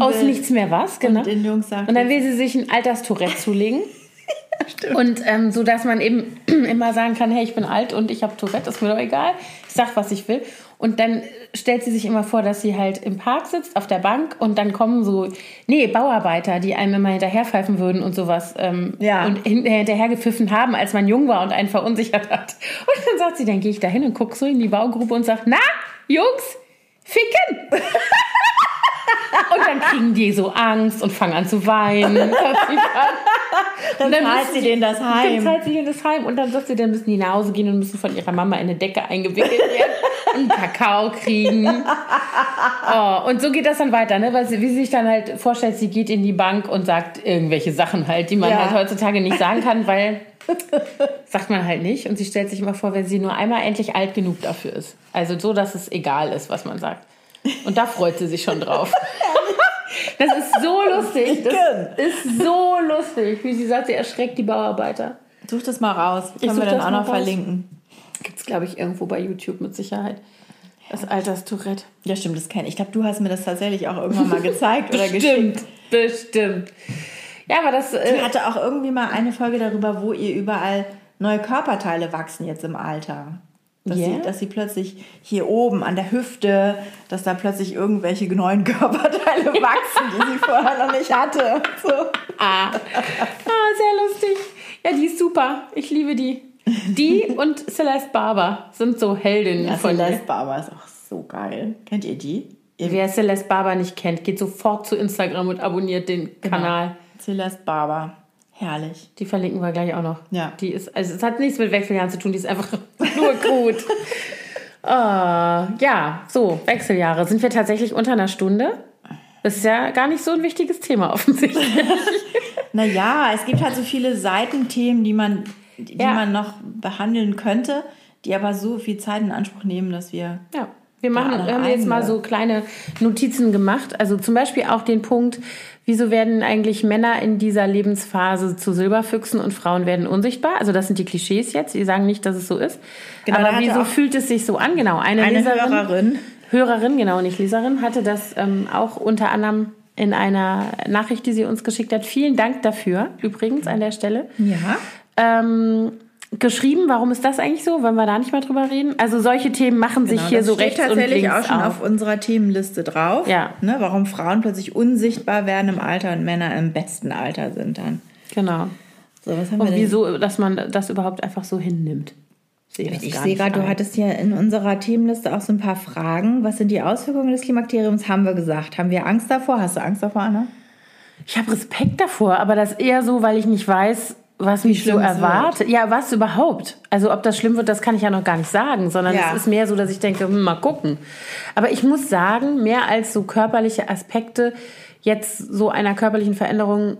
aus will. nichts mehr was, genau. Und den Jungs sagt Und dann will sie sich ein Alterstourette zulegen. Und ähm, so, dass man eben immer sagen kann, hey, ich bin alt und ich habe Tourette, ist mir doch egal. Ich sag, was ich will. Und dann stellt sie sich immer vor, dass sie halt im Park sitzt, auf der Bank und dann kommen so, nee, Bauarbeiter, die einem immer hinterherpfeifen würden und sowas. Ähm, Ja. Und hin, hinterhergepfiffen haben, als man jung war und einen verunsichert hat. Und dann sagt sie, dann gehe ich da hin und gucke so in die Baugruppe und sage, na, Jungs, ficken! Und dann kriegen die so Angst und fangen an zu weinen. Dann dann zahlt sie denen das Dann heim. zahlt sie denen das heim und dann sagt sie, dann müssen die nach Hause gehen und müssen von ihrer Mama in eine Decke eingewickelt werden. einen Kakao kriegen. Oh, und so geht das dann weiter, ne? Weil sie, wie sie sich dann halt vorstellt, sie geht in die Bank und sagt irgendwelche Sachen halt, die man Ja. halt heutzutage nicht sagen kann, weil sagt man halt nicht. Und sie stellt sich immer vor, wenn sie nur einmal endlich alt genug dafür ist. Also so, dass es egal ist, was man sagt. Und da freut sie sich schon drauf. Das ist so lustig. Das ist so lustig, wie sie sagt, sie erschreckt die Bauarbeiter. Such das mal raus. Ich Können wir dann auch noch raus. verlinken. Gibt es, glaube ich, irgendwo bei YouTube mit Sicherheit. Das Alterstourette. Ja, stimmt, das kenne ich. Ich glaube, du hast mir das tatsächlich auch irgendwann mal gezeigt oder Bestimmt, geschickt. bestimmt. Ja, aber das. Ich Äh, hatte auch irgendwie mal eine Folge darüber, wo ihr überall neue Körperteile wachsen jetzt im Alter. Dass, Ja? sie, dass sie plötzlich hier oben an der Hüfte, dass da plötzlich irgendwelche neuen Körperteile wachsen, die sie vorher noch nicht hatte. So. ah, sehr lustig. Ja, die ist super. Ich liebe die. Die und Celeste Barber sind so Heldinnen Ja, von mir. Celeste Barber ist auch so geil. Kennt ihr die? Ihr Wer Celeste Barber nicht kennt, geht sofort zu Instagram und abonniert den Genau. Kanal. Celeste Barber. Herrlich. Die verlinken wir gleich auch noch. Ja. Die ist, also es hat nichts mit Wechseljahren zu tun, die ist einfach nur gut. Ah, ja, so, Wechseljahre. Sind wir tatsächlich unter einer Stunde? Das ist ja gar nicht so ein wichtiges Thema offensichtlich. Naja, es gibt halt so viele Seitenthemen, die man, die Ja. man noch behandeln könnte, die aber so viel Zeit in Anspruch nehmen, dass wir. Ja, wir machen, Ja, haben jetzt mal so kleine Notizen gemacht. Also zum Beispiel auch den Punkt, wieso werden eigentlich Männer in dieser Lebensphase zu Silberfüchsen und Frauen werden unsichtbar? Also das sind die Klischees jetzt. Die sagen nicht, dass es so ist. Genau, Aber wieso fühlt es sich so an? Genau, eine, Eine Leserin, Hörerin. Hörerin, genau, nicht Leserin, hatte das ähm, auch unter anderem in einer Nachricht, die sie uns geschickt hat. Vielen Dank dafür, übrigens an der Stelle. Ja. Ähm, geschrieben, warum ist das eigentlich so? Wollen wir da nicht mal drüber reden? Also solche Themen machen sich hier das so steht rechts und tatsächlich links auch schon auf. auf unserer Themenliste drauf. Ja. Ne, warum Frauen plötzlich unsichtbar werden im Alter und Männer im besten Alter sind dann. Genau. So, was haben Und wir denn? wieso, dass man das überhaupt einfach so hinnimmt. Sehe das Ich sehe gerade, du hattest hier in unserer Themenliste auch so ein paar Fragen. Was sind die Auswirkungen des Klimakteriums? Haben wir gesagt. Haben wir Angst davor? Hast du Angst davor, Anna? Ich habe Respekt davor, aber das eher so, weil ich nicht weiß, was mich so erwartet. Ja, was überhaupt? Also ob das schlimm wird, das kann ich ja noch gar nicht sagen, sondern Ja. es ist mehr so, dass ich denke, hm, mal gucken. Aber ich muss sagen, mehr als so körperliche Aspekte jetzt so einer körperlichen Veränderung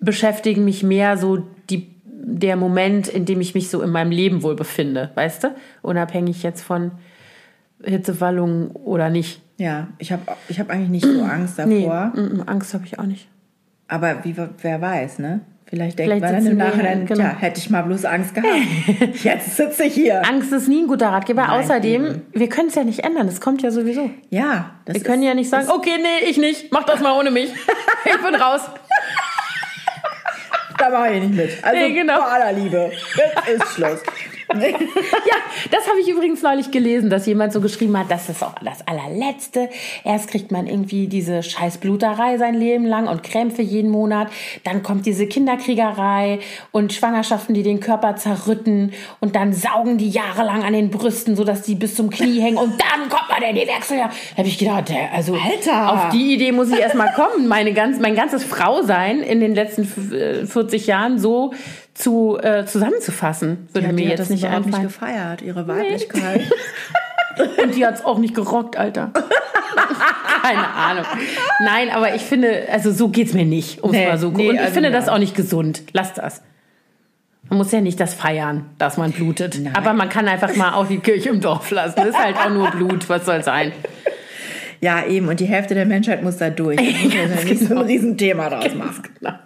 beschäftigen mich mehr so die, der Moment, in dem ich mich so in meinem Leben wohl befinde, weißt du? Unabhängig jetzt von Hitzewallungen oder nicht. Ja, ich habe ich hab eigentlich nicht so Angst davor. Nee, mm, mm, Angst habe ich auch nicht. Aber wie, wer weiß, ne? Vielleicht denkt Vielleicht man dann im Nachhinein, genau. tja, hätte ich mal bloß Angst gehabt. Jetzt sitze ich hier. Angst ist nie ein guter Ratgeber. Nein, Außerdem, eben. wir können es ja nicht ändern. Das kommt ja sowieso. Ja, das Wir können ja nicht sagen, okay, nee, ich nicht. Mach das mal ohne mich. Ich bin raus. da mache ich nicht mit. Also Nee, genau. vor aller Liebe, jetzt ist Schluss. Ja, das habe ich übrigens neulich gelesen, dass jemand so geschrieben hat, das ist auch das allerletzte. Erst kriegt man irgendwie diese scheiß Bluterei sein Leben lang und Krämpfe jeden Monat. Dann kommt diese Kinderkriegerei und Schwangerschaften, die den Körper zerrütten. Und dann saugen die jahrelang an den Brüsten, sodass die bis zum Knie hängen. Und dann kommt man in die Wechseljahre. Da habe ich gedacht, also Alter! auf die Idee muss ich erst mal kommen, meine ganz, mein ganzes Frausein in den letzten f- äh, 40 Jahren so zu, äh, zusammenzufassen, würde Ja, mir hat jetzt das nicht überhaupt nicht gefeiert, ihre Weiblichkeit. Und die hat's auch nicht gerockt, Alter. Keine Ahnung. Nein, aber ich finde, also so geht's mir nicht. Um's Nee, mal so. nee, Und ich also finde ja. das auch nicht gesund. Lass das. Man muss ja nicht das feiern, dass man blutet. Aber man kann einfach mal auch die Kirche im Dorf lassen. Das ist halt auch nur Blut. Was soll sein? Ja, eben. Und die Hälfte der Menschheit muss da durch. Da muss man ja nicht so ein Riesenthema draus machen.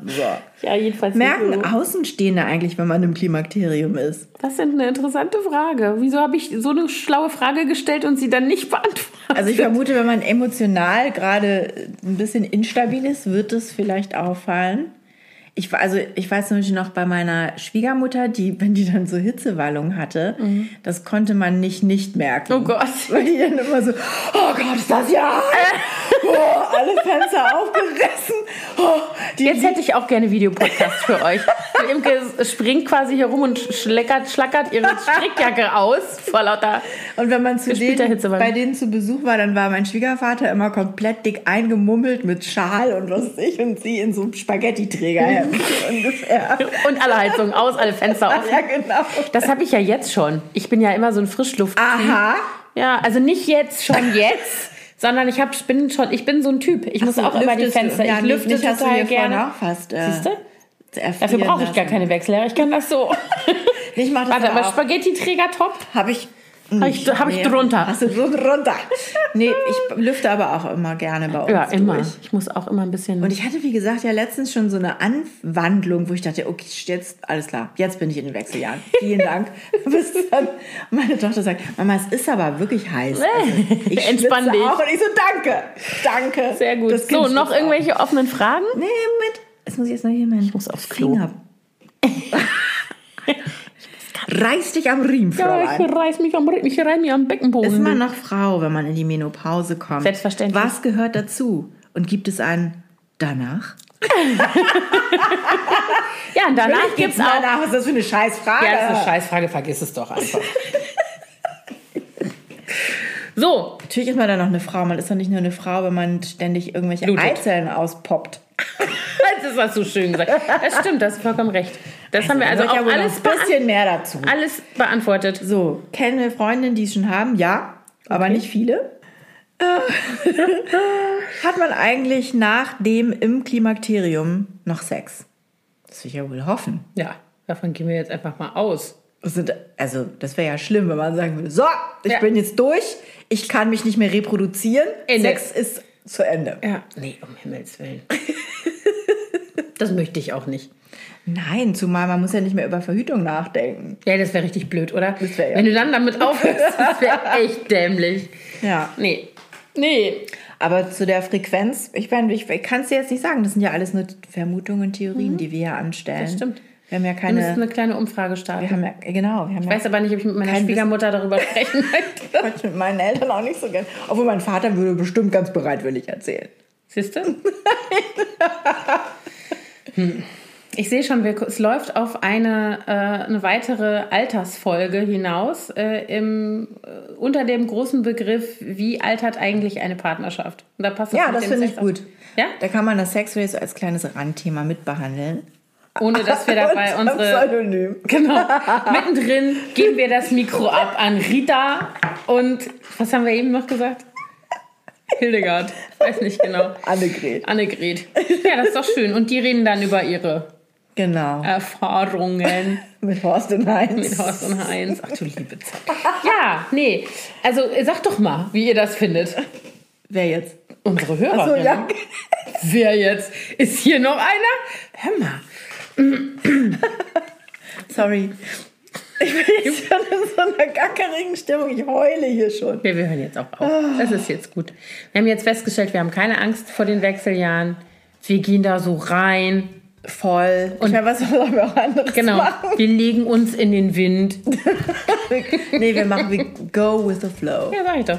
So. Ja, jedenfalls. Merken so. Außenstehende eigentlich, wenn man im Klimakterium ist? Das ist eine interessante Frage. Wieso habe ich so eine schlaue Frage gestellt und sie dann nicht beantwortet? Also ich vermute, wenn man emotional gerade ein bisschen instabil ist, wird es vielleicht auffallen. Ich, war- also ich weiß Beispiel noch bei meiner Schwiegermutter, die, wenn die dann so Hitzewallung hatte, das konnte man nicht nicht merken. Oh Gott. Weil die dann immer so, oh Gott, ist das ja oh, alle Fenster aufgerissen. Oh, die, Jetzt hätte ich auch gerne Videopodcast für euch. Die Imke springt quasi hier rum und schleckert, schlackert ihre Strickjacke aus vor lauter. Und wenn man zu denen, bei denen zu Besuch war, dann war mein Schwiegervater immer komplett dick eingemummelt mit Schal und was ich und sie in so einem Spaghetti-Träger. Und alle Heizungen aus, alle Fenster offen. Ja, genau. Das habe ich ja jetzt schon. Ich bin ja immer so ein Frischluft. Aha. Ja, also nicht jetzt, schon jetzt, sondern ich hab, bin schon, ich bin so ein Typ. Ich muss so, auch immer die lüftest du? Fenster, Ja, ich lüfte nicht hast du total hier vorhin gerne. auch fast, äh, Siehst du? Dafür brauche ich gar keine Wechsellehrer. Ich kann das so. Ich mach das Warte, aber aber. Spaghetti-Träger top. Habe ich. Hab ich- hab ich drunter. Hast du drunter? Nee, ich lüfte aber auch immer gerne bei uns. Ja, immer. Durch. Ich muss auch immer ein bisschen. Und ich hatte, wie gesagt, ja letztens schon so eine Anwandlung, wo ich dachte, okay, jetzt, alles klar, jetzt bin ich in den Wechseljahren. Vielen Dank. Bis dann meine Tochter sagt, Mama, es ist aber wirklich heiß. Also, ich Entspann dich. Auch. Und ich so, danke, danke. Sehr gut. So, noch irgendwelche offenen Fragen? Auch. Nee, Moment. Jetzt muss ich jetzt noch hier meinen ich muss aufs Klo. Finger. Reiß dich am Riemen, Ja, Fräulein. ich reiß mich am, ich reiß mich am Beckenboden. Ist man noch Frau, wenn man in die Menopause kommt? Selbstverständlich. Was gehört dazu? Und gibt es ein danach? ja, und danach gibt es auch. Danach, was ist das für eine Scheißfrage? Ja, das ist eine Scheißfrage, vergiss es doch einfach. so, Natürlich ist man dann noch eine Frau. Man ist doch nicht nur eine Frau, wenn man ständig irgendwelche Blutet. Eizellen auspoppt. das hast du schön gesagt. Das stimmt, das ist vollkommen recht. Das haben wir also auch ja wohl alles, ein bisschen mehr dazu. alles beantwortet. So, kennen wir Freundinnen, die es schon haben? Ja, aber nicht viele. Äh, Hat man eigentlich nach dem im Klimakterium noch Sex? Das will ich ja wohl hoffen. Ja, davon gehen wir jetzt einfach mal aus. Das sind, also, das wäre ja schlimm, wenn man sagen würde: So, ich Ja. bin jetzt durch, ich kann mich nicht mehr reproduzieren. Ende. Sex ist zu Ende. Ja, nee, um Himmels Willen. das möchte ich auch nicht. Nein, zumal man muss ja nicht mehr über Verhütung nachdenken. Ja, das wäre richtig blöd, oder? Das wär ja- Wenn du dann damit aufhörst, das wäre echt dämlich. Ja. Nee. Nee. Aber zu der Frequenz, ich, meine, ich, ich kann es dir jetzt nicht sagen. Das sind ja alles nur Vermutungen und Theorien, die wir hier anstellen. Mhm. Das stimmt. Wir haben ja Wir müssen keine. eine kleine Umfrage starten. Wir haben ja, genau, haben ich weiß aber nicht, ob ich mit meiner Schwiegermutter darüber sprechen möchte. ja mit meinen Eltern auch nicht so gern. Obwohl mein Vater würde bestimmt ganz bereitwillig erzählen. Siehst du? Hm. Ich sehe schon, wir, es läuft auf eine, äh, eine weitere Altersfolge hinaus äh, im, äh, unter dem großen Begriff, wie altert eigentlich eine Partnerschaft? Und da passt Ja, mit das finde ich gut. Ja? Da kann man das Sex so als kleines Randthema mitbehandeln. Ohne dass wir dabei unsere. Pseudonym. Genau. Mittendrin geben wir das Mikro ab an Rita und was haben wir eben noch gesagt? Hildegard. Ich weiß nicht genau. Annegret. Annegret. Ja, das ist doch schön. Und die reden dann über ihre Genau. Erfahrungen Mit Horst und Heinz. mit Horst und Heinz. Ach du liebe Zeit. Ja, nee. Also sag doch mal, wie ihr das findet. Wer jetzt? Unsere Hörer. So, ja. Wer jetzt? Ist hier noch einer? Hör mal. Sorry. Ich bin jetzt schon in so einer gackerigen Stimmung. Ich heule hier schon. Ja, wir hören jetzt auch auf. Das ist jetzt gut. Wir haben jetzt festgestellt, wir haben keine Angst vor den Wechseljahren. Wir gehen da so rein. Voll. Und ich meine, was sollen wir auch anderes Genau. machen? Wir legen uns in den Wind. Nee, wir machen, wir go with the flow. Ja, sag ich doch.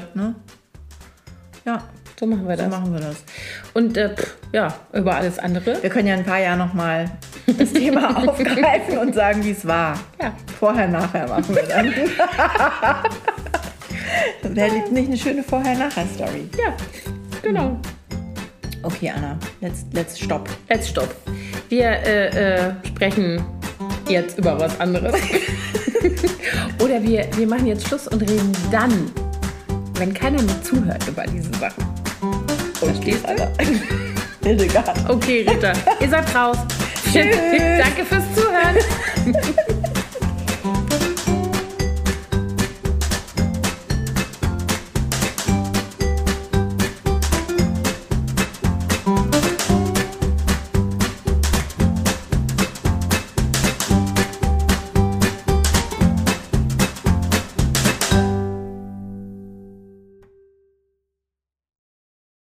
Ja, So machen wir so das. machen wir das. Und äh, pff, ja, über alles andere. Wir können ja in ein paar Jahren nochmal das Thema aufgreifen und sagen, wie es war. Ja. Vorher, nachher machen wir dann. Wäre nicht eine schöne Vorher-Nachher-Story. Ja, genau. Okay, Anna, let's, let's stop. Jetzt stopp. Wir äh, äh, sprechen jetzt über was anderes. Oder wir, wir machen jetzt Schluss und reden dann, wenn keiner mehr zuhört über diese Sachen. Verstehst du? Hildegard. Okay, Rita, ihr seid raus. Danke fürs Zuhören.